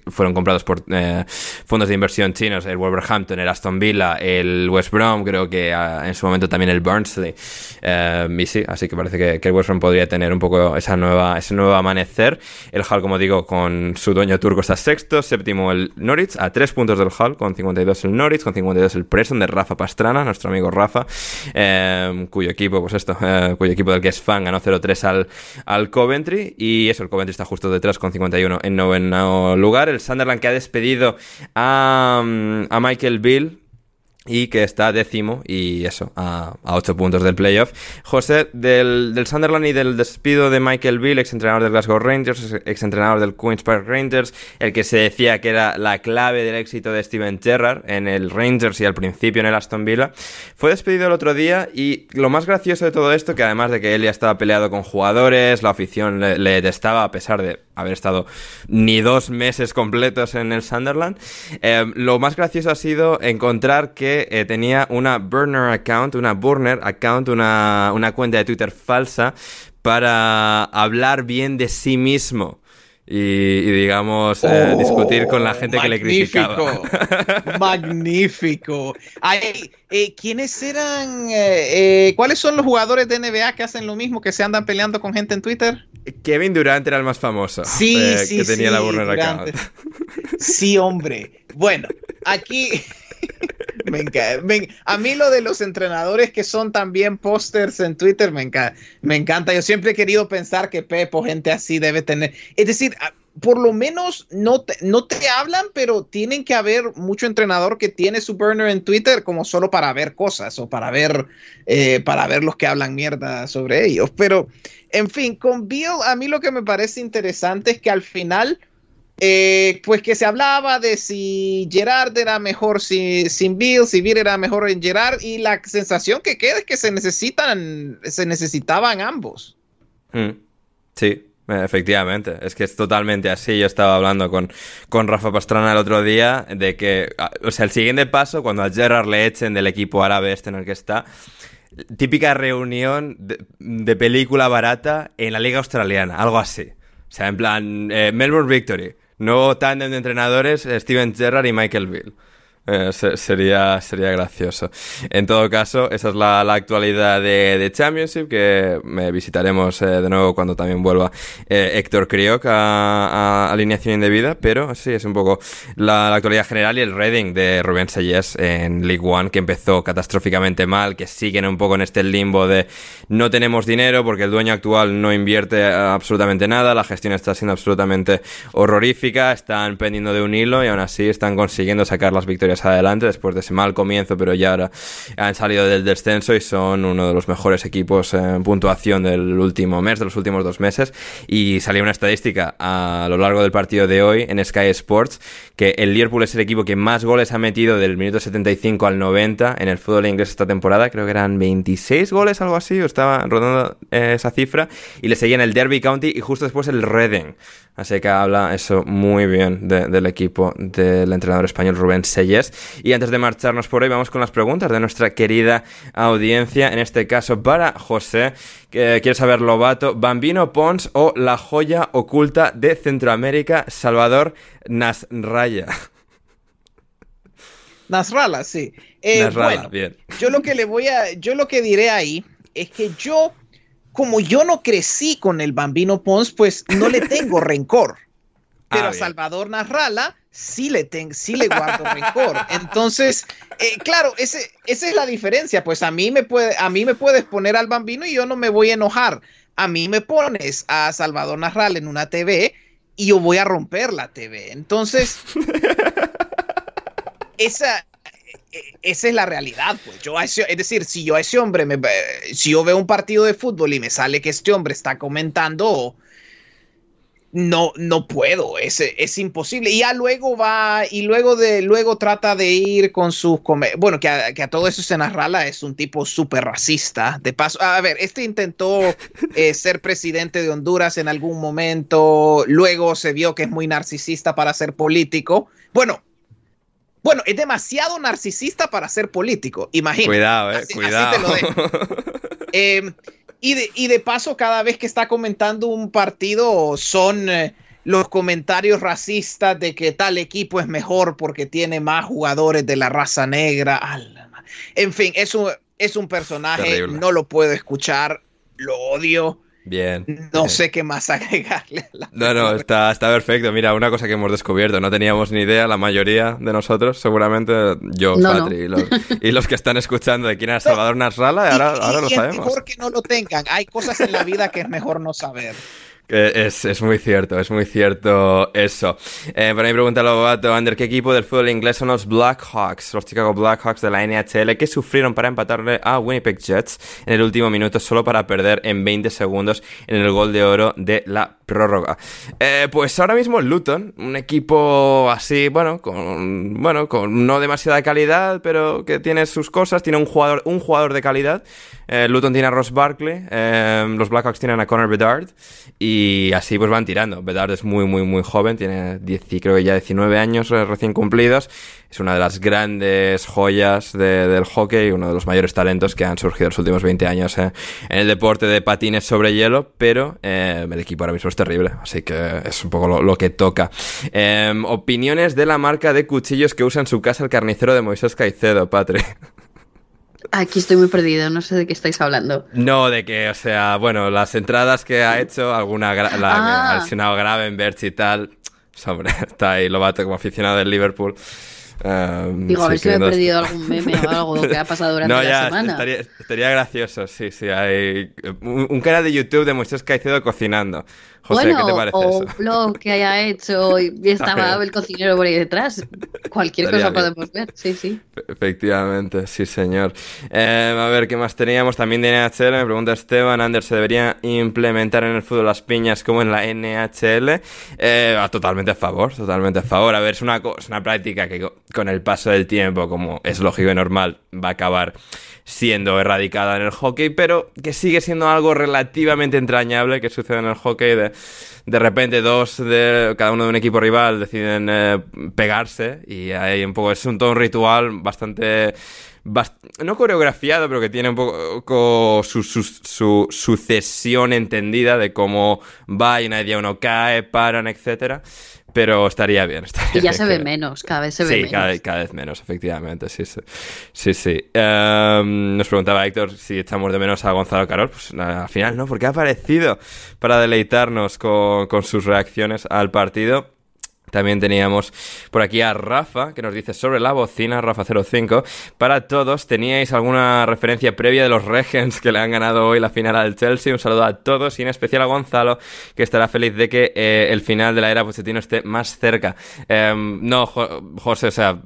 fueron comprados por eh, fondos de inversión chinos, el Wolverhampton, el Aston Villa, el West Brom, creo que ah, en su momento también el Burnsley. Eh, sí, así que parece que, el West Brom podría tener un poco esa nueva, ese nuevo amanecer. El Hull, como digo, con su dueño turco está sexto, séptimo el Norwich, a tres puntos del Hull, con 52 el Norwich, con 52 el Preston de Rafa Pastrana, nuestro amigo Rafa, eh, cuyo equipo, pues esto, eh, cuyo equipo del que es fan ganó 0-3 al, al Coventry, y eso, el Coventry está justo detrás con 51 en noveno lugar. El Sunderland que ha despedido a, a Michael Bill, y que está décimo y eso, a, a 8 puntos del playoff. José, del, del, Sunderland y del despido de Michael Bill, ex entrenador del Glasgow Rangers, ex entrenador del Queen's Park Rangers, el que se decía que era la clave del éxito de Steven Gerrard en el Rangers y al principio en el Aston Villa, fue despedido el otro día y lo más gracioso de todo esto, que además de que él ya estaba peleado con jugadores, la afición le, le detestaba a pesar de haber estado ni dos meses completos en el Sunderland, eh, lo más gracioso ha sido encontrar que eh, tenía una burner account, una burner account, una, una cuenta de Twitter falsa para hablar bien de sí mismo y, digamos, eh, discutir con la gente que le criticaba. magnífico. Ay, eh, ¿Quiénes eran? Eh, ¿Cuáles son los jugadores de NBA que hacen lo mismo, que se andan peleando con gente en Twitter? Kevin Durant era el más famoso. Sí, sí, que tenía la burner account. Sí, hombre. Bueno, aquí me encanta. a mí lo de los entrenadores que son también pósters en Twitter me encanta. Me encanta. Yo siempre he querido pensar que Pepo, gente así, debe tener. Es decir, por lo menos no te, no te hablan, pero tienen que haber mucho entrenador que tiene su burner en Twitter como solo para ver cosas o para ver, eh, para ver los que hablan mierda sobre ellos. Pero, en fin, con Bill, a mí lo que me parece interesante es que al final eh, pues que se hablaba de si Gerard era mejor sin Bill, si Bill era mejor en Gerard, y la sensación que queda es que se necesitan, se necesitaban ambos. Mm. sí, Efectivamente, es que es totalmente así. Yo estaba hablando con, con Rafa Pastrana el otro día de que, o sea, el siguiente paso, cuando a Gerard le echen del equipo árabe este en el que está, típica reunión de, película barata en la liga australiana, algo así. O sea, en plan, eh, Melbourne Victory. Nuevo tándem de entrenadores, Steven Gerrard y Michael Bill. Eh, sería, sería gracioso. En todo caso, esa es la, actualidad de, Championship, que me visitaremos eh, de nuevo cuando también vuelva eh, Héctor Crioc a, alineación indebida, pero sí, es un poco la, actualidad general y el Reading de Rubén Sayes en League One, que empezó catastróficamente mal, que siguen un poco en este limbo de no tenemos dinero porque el dueño actual no invierte absolutamente nada, la gestión está siendo absolutamente horrorífica, están pendiendo de un hilo y aún así están consiguiendo sacar las victorias posiciones adelante después de ese mal comienzo, pero ya ahora han salido del descenso y son uno de los mejores equipos en puntuación del último mes, de los últimos dos meses. Y salió una estadística a lo largo del partido de hoy en Sky Sports que el Liverpool es el equipo que más goles ha metido del minuto 75 al 90 en el fútbol inglés esta temporada. Creo que eran 26 goles, algo así, o estaba rodando eh, esa cifra. Y le seguían el Derby County y justo después el Reading. Así que habla eso muy bien del equipo del entrenador español Rubén Selles. Y antes de marcharnos por hoy, vamos con las preguntas de nuestra querida audiencia. En este caso, para José, que quiere saber Lobato, Bambino Pons o la joya oculta de Centroamérica, Salvador Nasraya. Nasralla, sí. Eh, bien. Yo lo que le voy a, yo lo que diré ahí es que yo como yo no crecí con el Bambino Pons, pues no le tengo rencor. Pero ah, a Salvador Narrala sí le, tengo, sí le guardo rencor. Entonces, eh, claro, ese, esa es la diferencia. Pues a mí, me puede, a mí me puedes poner al Bambino y yo no me voy a enojar. A mí me pones a Salvador Narrala en una TV y yo voy a romper la TV. Entonces, esa, esa es la realidad, pues. Yo es decir, si yo a ese hombre, me, si yo veo un partido de fútbol y me sale que este hombre está comentando, no, no puedo, es, es imposible. Y ya luego va, y luego de, luego trata de ir con sus, bueno, que a, todo eso se narrala, es un tipo súper racista. De paso, a ver, este intentó eh, ser presidente de Honduras en algún momento, luego se vio que es muy narcisista para ser político. Bueno, bueno, es demasiado narcisista para ser político, imagínate. Cuidado, eh, cuidado. Em, y, de, y, de, paso, cada vez que está comentando un partido, son eh, los comentarios racistas de que tal equipo es mejor porque tiene más jugadores de la raza negra. En fin, es un, es un personaje, no lo puedo escuchar, lo odio. Bien. No sé qué más agregarle. no, no, está, está perfecto. Mira, una cosa que hemos descubierto, no teníamos ni idea, la mayoría de nosotros, seguramente yo, Patri, y, los, que están escuchando de quién era Salvador Nasralla, ahora, ahora lo sabemos. Es mejor que no lo tengan. Hay cosas en la vida que es mejor no saber. Es, es, muy cierto, es muy cierto eso. Eh, para mí pregunta Lobato, Ander, ¿qué equipo del fútbol inglés son los Blackhawks, los Chicago Blackhawks de la NHL, que sufrieron para empatarle a Winnipeg Jets en el último minuto solo para perder en 20 segundos en el gol de oro de la prórroga? Eh, pues ahora mismo Luton, un equipo así, bueno, con, bueno, con no demasiada calidad, pero que tiene sus cosas, tiene un jugador, un jugador de calidad. Eh, Luton tiene a Ross Barkley, eh, los Blackhawks tienen a Connor Bedard y así pues van tirando. Bedard es muy, muy, muy joven, tiene 10, creo que ya 19 años eh, recién cumplidos. Es una de las grandes joyas del hockey, uno de los mayores talentos que han surgido en los últimos 20 años en el deporte de patines sobre hielo, pero el equipo ahora mismo es terrible, así que es un poco lo, que toca. opiniones de la marca de cuchillos que usa en su casa el carnicero de Moisés Caicedo, Patri. Aquí estoy muy perdido, no sé de qué estáis hablando. No, de que, o sea, bueno, las entradas que ha hecho, alguna la ah. ha lesionado grave en Berch y tal. Hombre, está ahí Lobato como aficionado del Liverpool. Um, Digo, a ver si me he perdido algún meme o algo que ha pasado durante no, ya, la semana. Estaría, estaría, gracioso, sí, sí. Hay un, canal de YouTube de Moisés Caicedo cocinando. José, ¿qué te parece o un blog que haya hecho y estaba el cocinero por ahí detrás. Cualquier cosa podemos ver, sí, sí. Efectivamente, sí, señor. Eh, a ver, ¿qué más teníamos? También de NHL, me pregunta Esteban, Anders, ¿se debería implementar en el fútbol las piñas como en la NHL? Eh, totalmente a favor, totalmente a favor. A ver, es una, es una práctica que con el paso del tiempo, como es lógico y normal, va a acabar siendo erradicada en el hockey, pero que sigue siendo algo relativamente entrañable que sucede en el hockey. De de repente dos de cada uno de un equipo rival deciden eh, pegarse y hay un poco es un todo un ritual bastante no coreografiado, pero que tiene un poco su, su, sucesión entendida de cómo va y nadie uno cae, paran, etcétera pero estaría bien. y ya se ve menos, cada vez se ve menos. Sí, cada, vez menos, efectivamente, sí, sí. sí, sí. Em, nos preguntaba Héctor si echamos de menos a Gonzalo Carol, pues al final no, porque ha aparecido para deleitarnos con, con sus reacciones al partido. También teníamos por aquí a Rafa, que nos dice sobre la bocina, Rafa05. Para todos, ¿teníais alguna referencia previa de los Regens que le han ganado hoy la final al Chelsea? Un saludo a todos y en especial a Gonzalo, que estará feliz de que eh, el final de la era Pochettino esté más cerca. Em, no, José, o sea,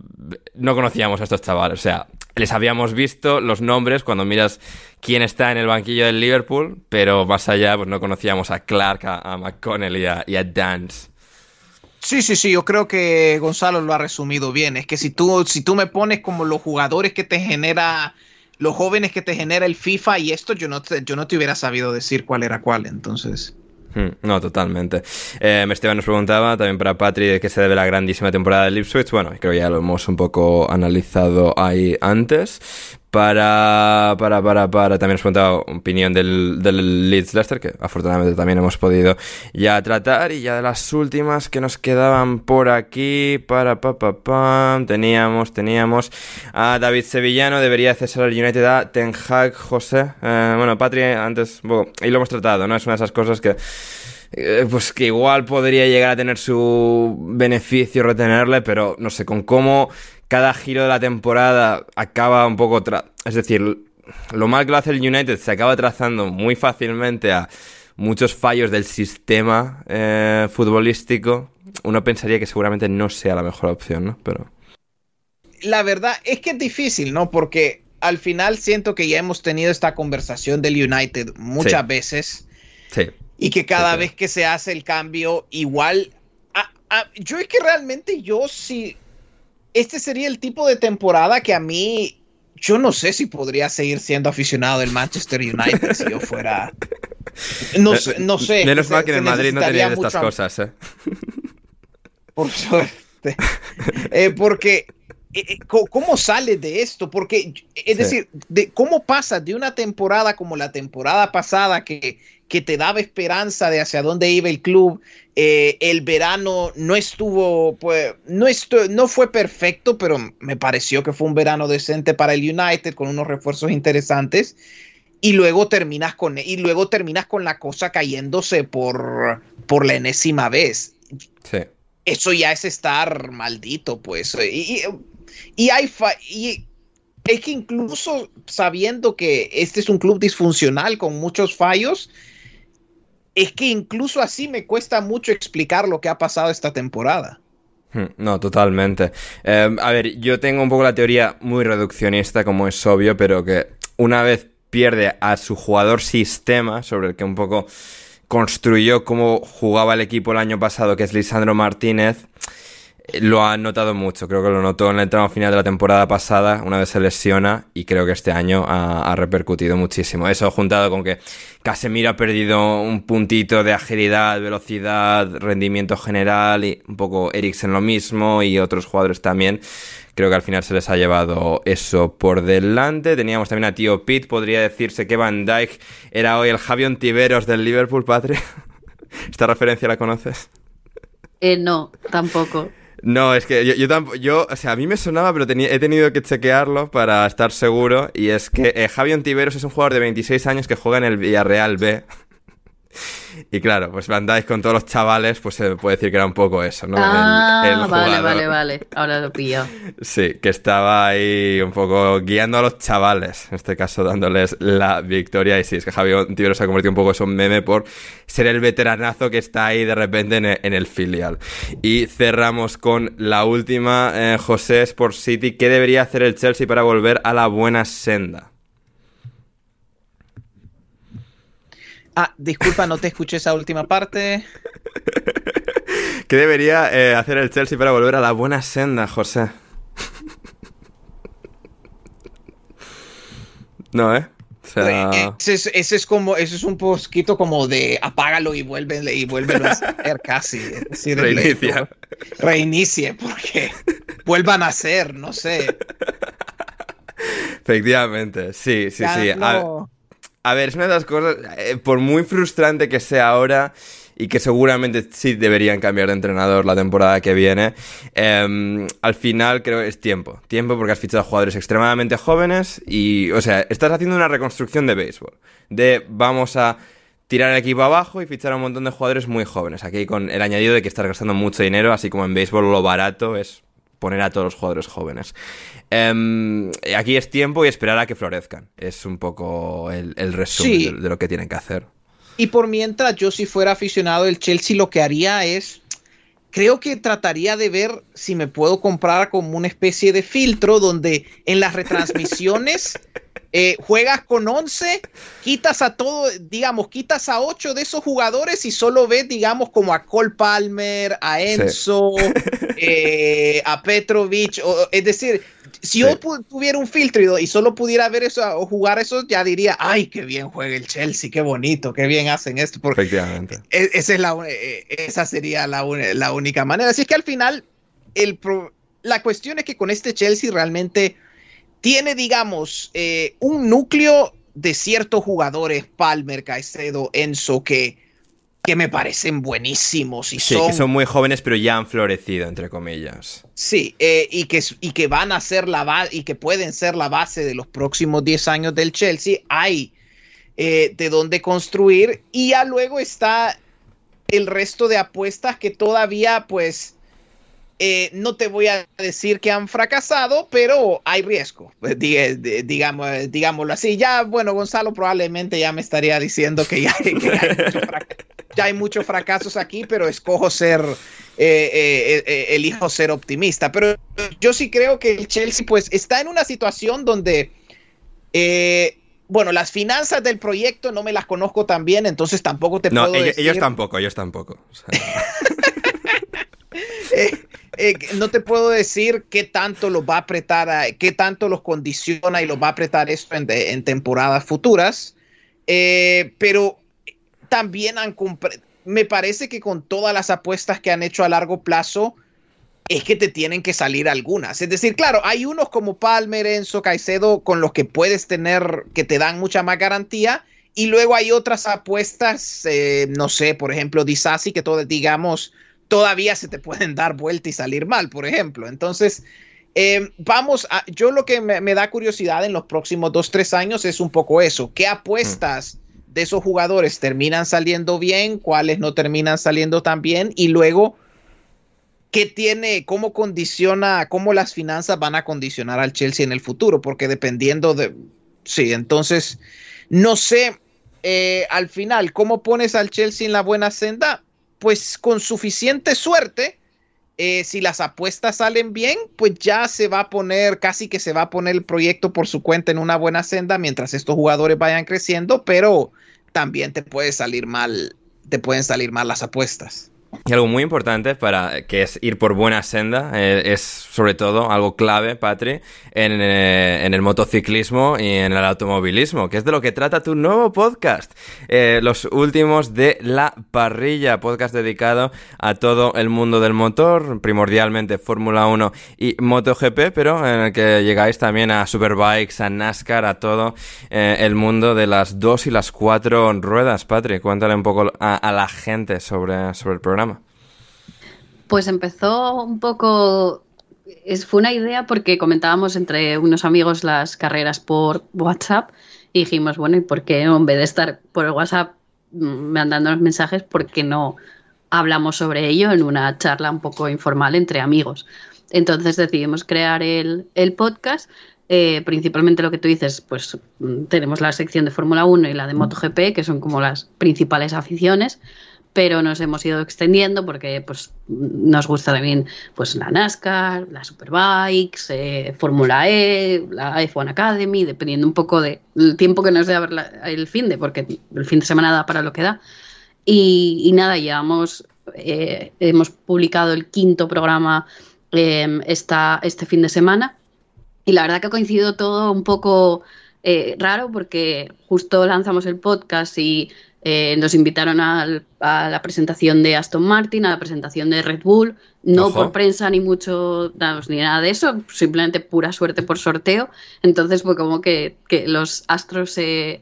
no conocíamos a estos chavales, o sea, les habíamos visto los nombres cuando miras quién está en el banquillo del Liverpool, pero más allá, pues no conocíamos a Clark, a, McConnell a, y a Dance. Sí, sí, sí, yo creo que Gonzalo lo ha resumido bien. Es que si tú, si tú me pones como los jugadores que te genera, los jóvenes que te genera el FIFA y esto, yo no te, yo no te hubiera sabido decir cuál era cuál, entonces. Hmm, no, totalmente. Eh, Esteban nos preguntaba también para Patri de qué se debe la grandísima temporada de Ipswich. Bueno, creo que ya lo hemos un poco analizado ahí antes. Para, para, para, para, también os preguntaba opinión del, del Leeds Leicester, que afortunadamente también hemos podido ya tratar. Y ya de las últimas que nos quedaban por aquí, para, pa, pa, pa, teníamos, teníamos a David Sevillano, debería cesar el United a Ten Hag, José. Eh, bueno, Patri, antes, bueno, y lo hemos tratado, ¿no? Es una de esas cosas que eh, pues que igual podría llegar a tener su beneficio retenerle, pero no sé, con cómo cada giro de la temporada acaba un poco... es decir, lo mal que lo hace el United se acaba trazando muy fácilmente a muchos fallos del sistema eh, futbolístico. Uno pensaría que seguramente no sea la mejor opción, ¿no? Pero... La verdad es que es difícil, ¿no? Porque al final siento que ya hemos tenido esta conversación del United muchas veces. Sí. Y que cada vez que se hace el cambio, igual... yo es que realmente yo sí este sería el tipo de temporada que a mí, yo no sé si podría seguir siendo aficionado del Manchester United si yo fuera... No sé, no sé. Menos mal que en Madrid no tenían estas cosas, ¿eh? Por suerte. Eh, porque eh, eh, ¿Cómo sale de esto? Porque, es decir, de, ¿cómo pasa de una temporada como la temporada pasada que, que te daba esperanza de hacia dónde iba el club? Eh, el verano no estuvo, pues, no, no fue perfecto, pero me pareció que fue un verano decente para el United con unos refuerzos interesantes. Y luego terminas con, y luego terminas con la cosa cayéndose por, por la enésima vez. Sí. Eso ya es estar maldito, pues. Y, y hay y es que incluso sabiendo que este es un club disfuncional con muchos fallos, es que incluso así me cuesta mucho explicar lo que ha pasado esta temporada. Hmm, no, totalmente. Em, a ver, yo tengo un poco la teoría muy reduccionista, como es obvio, pero que una vez pierde a su jugador sistema, sobre el que un poco construyó cómo jugaba el equipo el año pasado, que es Lisandro Martínez, lo ha notado mucho, creo que lo notó en el tramo final de la temporada pasada, una vez se lesiona, y creo que este año ha, repercutido muchísimo. Eso juntado con que Casemiro ha perdido un puntito de agilidad, velocidad, rendimiento general, y un poco Eriksen lo mismo, y otros jugadores también. Creo que al final se les ha llevado eso por delante. Teníamos también a Tío Pitt, podría decirse que Van Dijk era hoy el Javion Tiberos del Liverpool, Patri. ¿Esta referencia la conoces? Eh, no, tampoco. No, es que yo, tampoco, yo, o sea, a mí me sonaba, pero he tenido que chequearlo para estar seguro. Y es que eh, Ontiveros es un jugador de 26 años que juega en el Villarreal B. Y claro, pues Van Dijk con todos los chavales, pues se puede decir que era un poco eso, ¿no? Ah, vale, vale, vale. Ahora lo pillo. Sí, que estaba ahí un poco guiando a los chavales, en este caso dándoles la victoria. Y sí, es que Javier Tibero se ha convertido un poco en un meme por ser el veteranazo que está ahí de repente en el, filial. Y cerramos con la última, eh, José Sport City. ¿Qué debería hacer el Chelsea para volver a la buena senda? Ah, disculpa, no te escuché esa última parte. ¿Qué debería eh, hacer el Chelsea para volver a la buena senda, José? no, ¿eh? eh ese, es, como, ese es un poquito como de apágalo y vuélvele y vuélvelo a hacer casi. Reinicia. Reinicie, porque vuelvan a hacer, no sé. Efectivamente, sí, sí, sí. A ver, es una de las cosas, eh, por muy frustrante que sea ahora y que seguramente sí deberían cambiar de entrenador la temporada que viene, em, al final creo que es tiempo. Tiempo porque has fichado a jugadores extremadamente jóvenes y, o sea, estás haciendo una reconstrucción de béisbol. De vamos a tirar el equipo abajo y fichar a un montón de jugadores muy jóvenes. Aquí con el añadido de que estás gastando mucho dinero, así como en béisbol lo barato es poner a todos los jugadores jóvenes. Em, aquí es tiempo y esperar a que florezcan. Es un poco el, resumen de, lo que tienen que hacer. Y por mientras yo si fuera aficionado del Chelsea lo que haría es, creo que trataría de ver si me puedo comprar como una especie de filtro donde en las retransmisiones eh, juegas con 11, quitas a todo, digamos, quitas a 8 de esos jugadores y solo ves, digamos, como a Cole Palmer, a Enzo, eh, a Petrovic, es decir, si yo tuviera un filtro y, solo pudiera ver eso o jugar eso, ya diría, ay, qué bien juega el Chelsea, qué bonito, qué bien hacen esto. Porque Efectivamente. E, esa, es la, e, esa sería la, la única manera. Así que al final, el la cuestión es que con este Chelsea realmente tiene, digamos, eh, un núcleo de ciertos jugadores, Palmer, Caicedo, Enzo, que, que me parecen buenísimos. Y sí, que son muy jóvenes, pero ya han florecido, entre comillas. Sí, eh, y, que, y que van a ser la base, y que pueden ser la base de los próximos 10 años del Chelsea. Hay eh, de dónde construir. Y ya luego está el resto de apuestas que todavía, pues eh, no te voy a decir que han fracasado, pero hay riesgo, digamos, digámoslo así. Ya, bueno, Gonzalo probablemente ya me estaría diciendo que ya, hay, muchos fracasos aquí, pero escojo ser, eh, eh, elijo ser optimista. Pero yo sí creo que el Chelsea pues está en una situación donde bueno, las finanzas del proyecto no me las conozco tan bien, entonces tampoco te puedo ellos, decir... ellos tampoco, ellos tampoco. Eh, no te puedo decir qué tanto los va a apretar, qué tanto los condiciona y los va a apretar esto en, temporadas futuras, eh, pero también han me parece que con todas las apuestas que han hecho a largo plazo, es que te tienen que salir algunas. Es decir, claro, hay unos como Palmer, Enzo, Caicedo, con los que puedes tener, que te dan mucha más garantía, y luego hay otras apuestas, eh, no sé, por ejemplo, Disasi, que todo, digamos, todavía se te pueden dar vuelta y salir mal, por ejemplo. Entonces, eh, vamos a, yo lo que me, da curiosidad en los próximos dos, tres años es un poco eso. ¿Qué apuestas de esos jugadores terminan saliendo bien? ¿Cuáles no terminan saliendo tan bien? Y luego, ¿qué tiene, cómo condiciona, cómo las finanzas van a condicionar al Chelsea en el futuro? Porque dependiendo de, sí, entonces, no sé, eh, al final, ¿cómo pones al Chelsea en la buena senda? pues con suficiente suerte, eh, si las apuestas salen bien, pues ya se va a poner, casi que se va a poner el proyecto por su cuenta en una buena senda mientras estos jugadores vayan creciendo, pero también te puede salir mal, te pueden salir mal las apuestas. Y algo muy importante para que es ir por buena senda, eh, es sobre todo algo clave, Patri, en, eh, en, el motociclismo y en el automovilismo, que es de lo que trata tu nuevo podcast, eh, los últimos de la parrilla, podcast dedicado a todo el mundo del motor, primordialmente Fórmula 1 y MotoGP, pero en el que llegáis también a Superbikes, a NASCAR, a todo el mundo de las dos y las cuatro ruedas, Patri, cuéntale un poco a, a la gente sobre, sobre el programa. Pues empezó un poco es, fue una idea porque comentábamos entre unos amigos las carreras por WhatsApp y dijimos, bueno, ¿y por qué en vez de estar por WhatsApp mm, mandando los mensajes, por qué no hablamos sobre ello en una charla un poco informal entre amigos? Entonces decidimos crear el, podcast. Eh, principalmente lo que tú dices, pues mm, tenemos la sección de Fórmula 1 y la de MotoGP, que son como las principales aficiones pero nos hemos ido extendiendo porque pues, nos gusta también pues, la NASCAR, la Superbikes, eh, Fórmula E, la F1 Academy, dependiendo un poco del tiempo que nos dé el fin de, porque el fin de semana da para lo que da. Y, nada, llevamos, eh, hemos publicado el quinto programa em, este fin de semana y la verdad que ha coincidido todo un poco eh, raro porque justo lanzamos el podcast y eh, nos invitaron a la presentación de Aston Martin, a la presentación de Red Bull, no por prensa ni mucho, ni nada de eso, simplemente pura suerte por sorteo. Entonces fue como que, los astros se,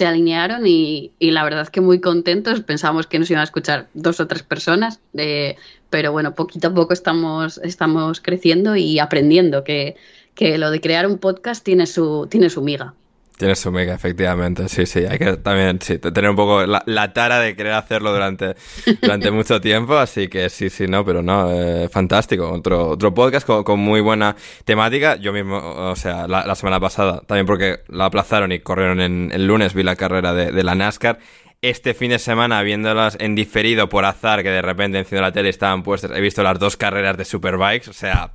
alinearon y, la verdad que muy contentos. Pensábamos que nos iban a escuchar dos o tres personas, eh, pero bueno, poquito a poco estamos, estamos creciendo y aprendiendo que, que lo de crear un podcast tiene su, tiene su miga. Tiene su mega, efectivamente. Sí, sí. Hay que también tener un poco la, tara de querer hacerlo durante, durante mucho tiempo. Así que sí, sí, no, pero no. Eh, fantástico. Otro, otro podcast con, muy buena temática. Yo mismo, o sea, la, semana pasada, también porque la aplazaron y corrieron en el lunes, vi la carrera de, de la NASCAR este fin de semana viéndolas en diferido por azar, que de repente enciendo la tele estaban puestas, he visto las dos carreras de Superbikes, o sea,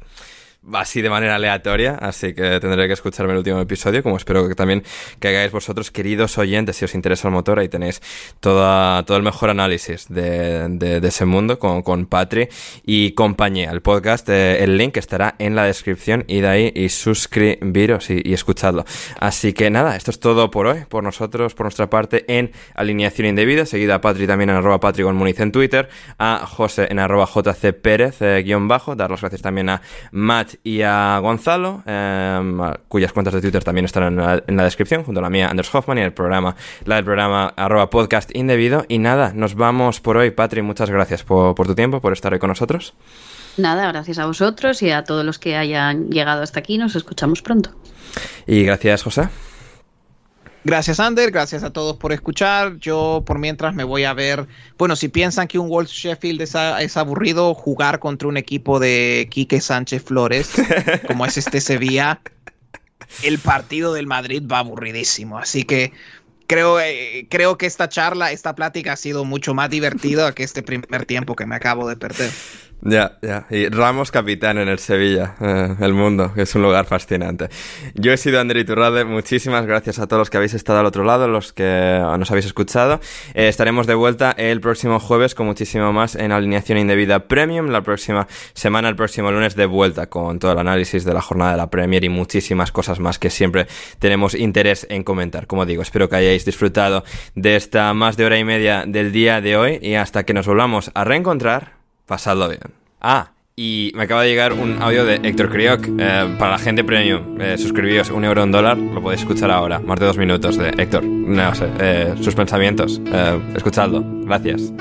así de manera aleatoria, así que tendré que escucharme el último episodio, como espero que también que hagáis vosotros, queridos oyentes, si os interesa el motor, ahí tenéis toda, todo el mejor análisis de, de, ese mundo con, con Patri y compañía. El podcast, eh, el link estará en la descripción y de ahí y suscribiros y, y, escuchadlo. Así que nada, esto es todo por hoy, por nosotros, por nuestra parte en Alineación Indebida, seguida a Patri también en arroba Patri con Muniz en Twitter, a José en arroba JC Pérez, eh, guion bajo, dar las gracias también a Matt y a Gonzalo, em, cuyas cuentas de Twitter también están en la, descripción, junto a la mía, Anders Hoffman, y el programa, la del programa arroba podcast indebido. Y nada, nos vamos por hoy. Patri, muchas gracias por, por tu tiempo, por estar hoy con nosotros. Nada, gracias a vosotros y a todos los que hayan llegado hasta aquí. Nos escuchamos pronto. Y gracias, José. Gracias, Ander. Gracias a todos por escuchar. Yo, por mientras, me voy a ver. Bueno, si piensan que un Wolf Sheffield es, aburrido, jugar contra un equipo de Quique Sánchez Flores, como es este Sevilla, el partido del Madrid va aburridísimo. Así que creo, eh, creo que esta charla, esta plática ha sido mucho más divertida que este primer tiempo que me acabo de perder. Ya, ya. Y Ramos capitán en el Sevilla, eh, el mundo, es un lugar fascinante. Yo he sido André Iturralde, muchísimas gracias a todos los que habéis estado al otro lado, los que nos habéis escuchado. Eh, estaremos de vuelta el próximo jueves con muchísimo más en Alineación Indebida Premium. La próxima semana, el próximo lunes, de vuelta con todo el análisis de la jornada de la Premier y muchísimas cosas más que siempre tenemos interés en comentar. Como digo, espero que hayáis disfrutado de esta más de hora y media del día de hoy y hasta que nos volvamos a reencontrar pasadlo bien. Ah, y me acaba de llegar un audio de Héctor Crioc eh, para la gente premium. Eh, suscribíos un euro, un dólar. Lo podéis escuchar ahora. Más de dos minutos de Héctor. No sé, eh, sus pensamientos. escuchadlo. Gracias.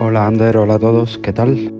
Hola, Ander. Hola a todos. ¿Qué tal?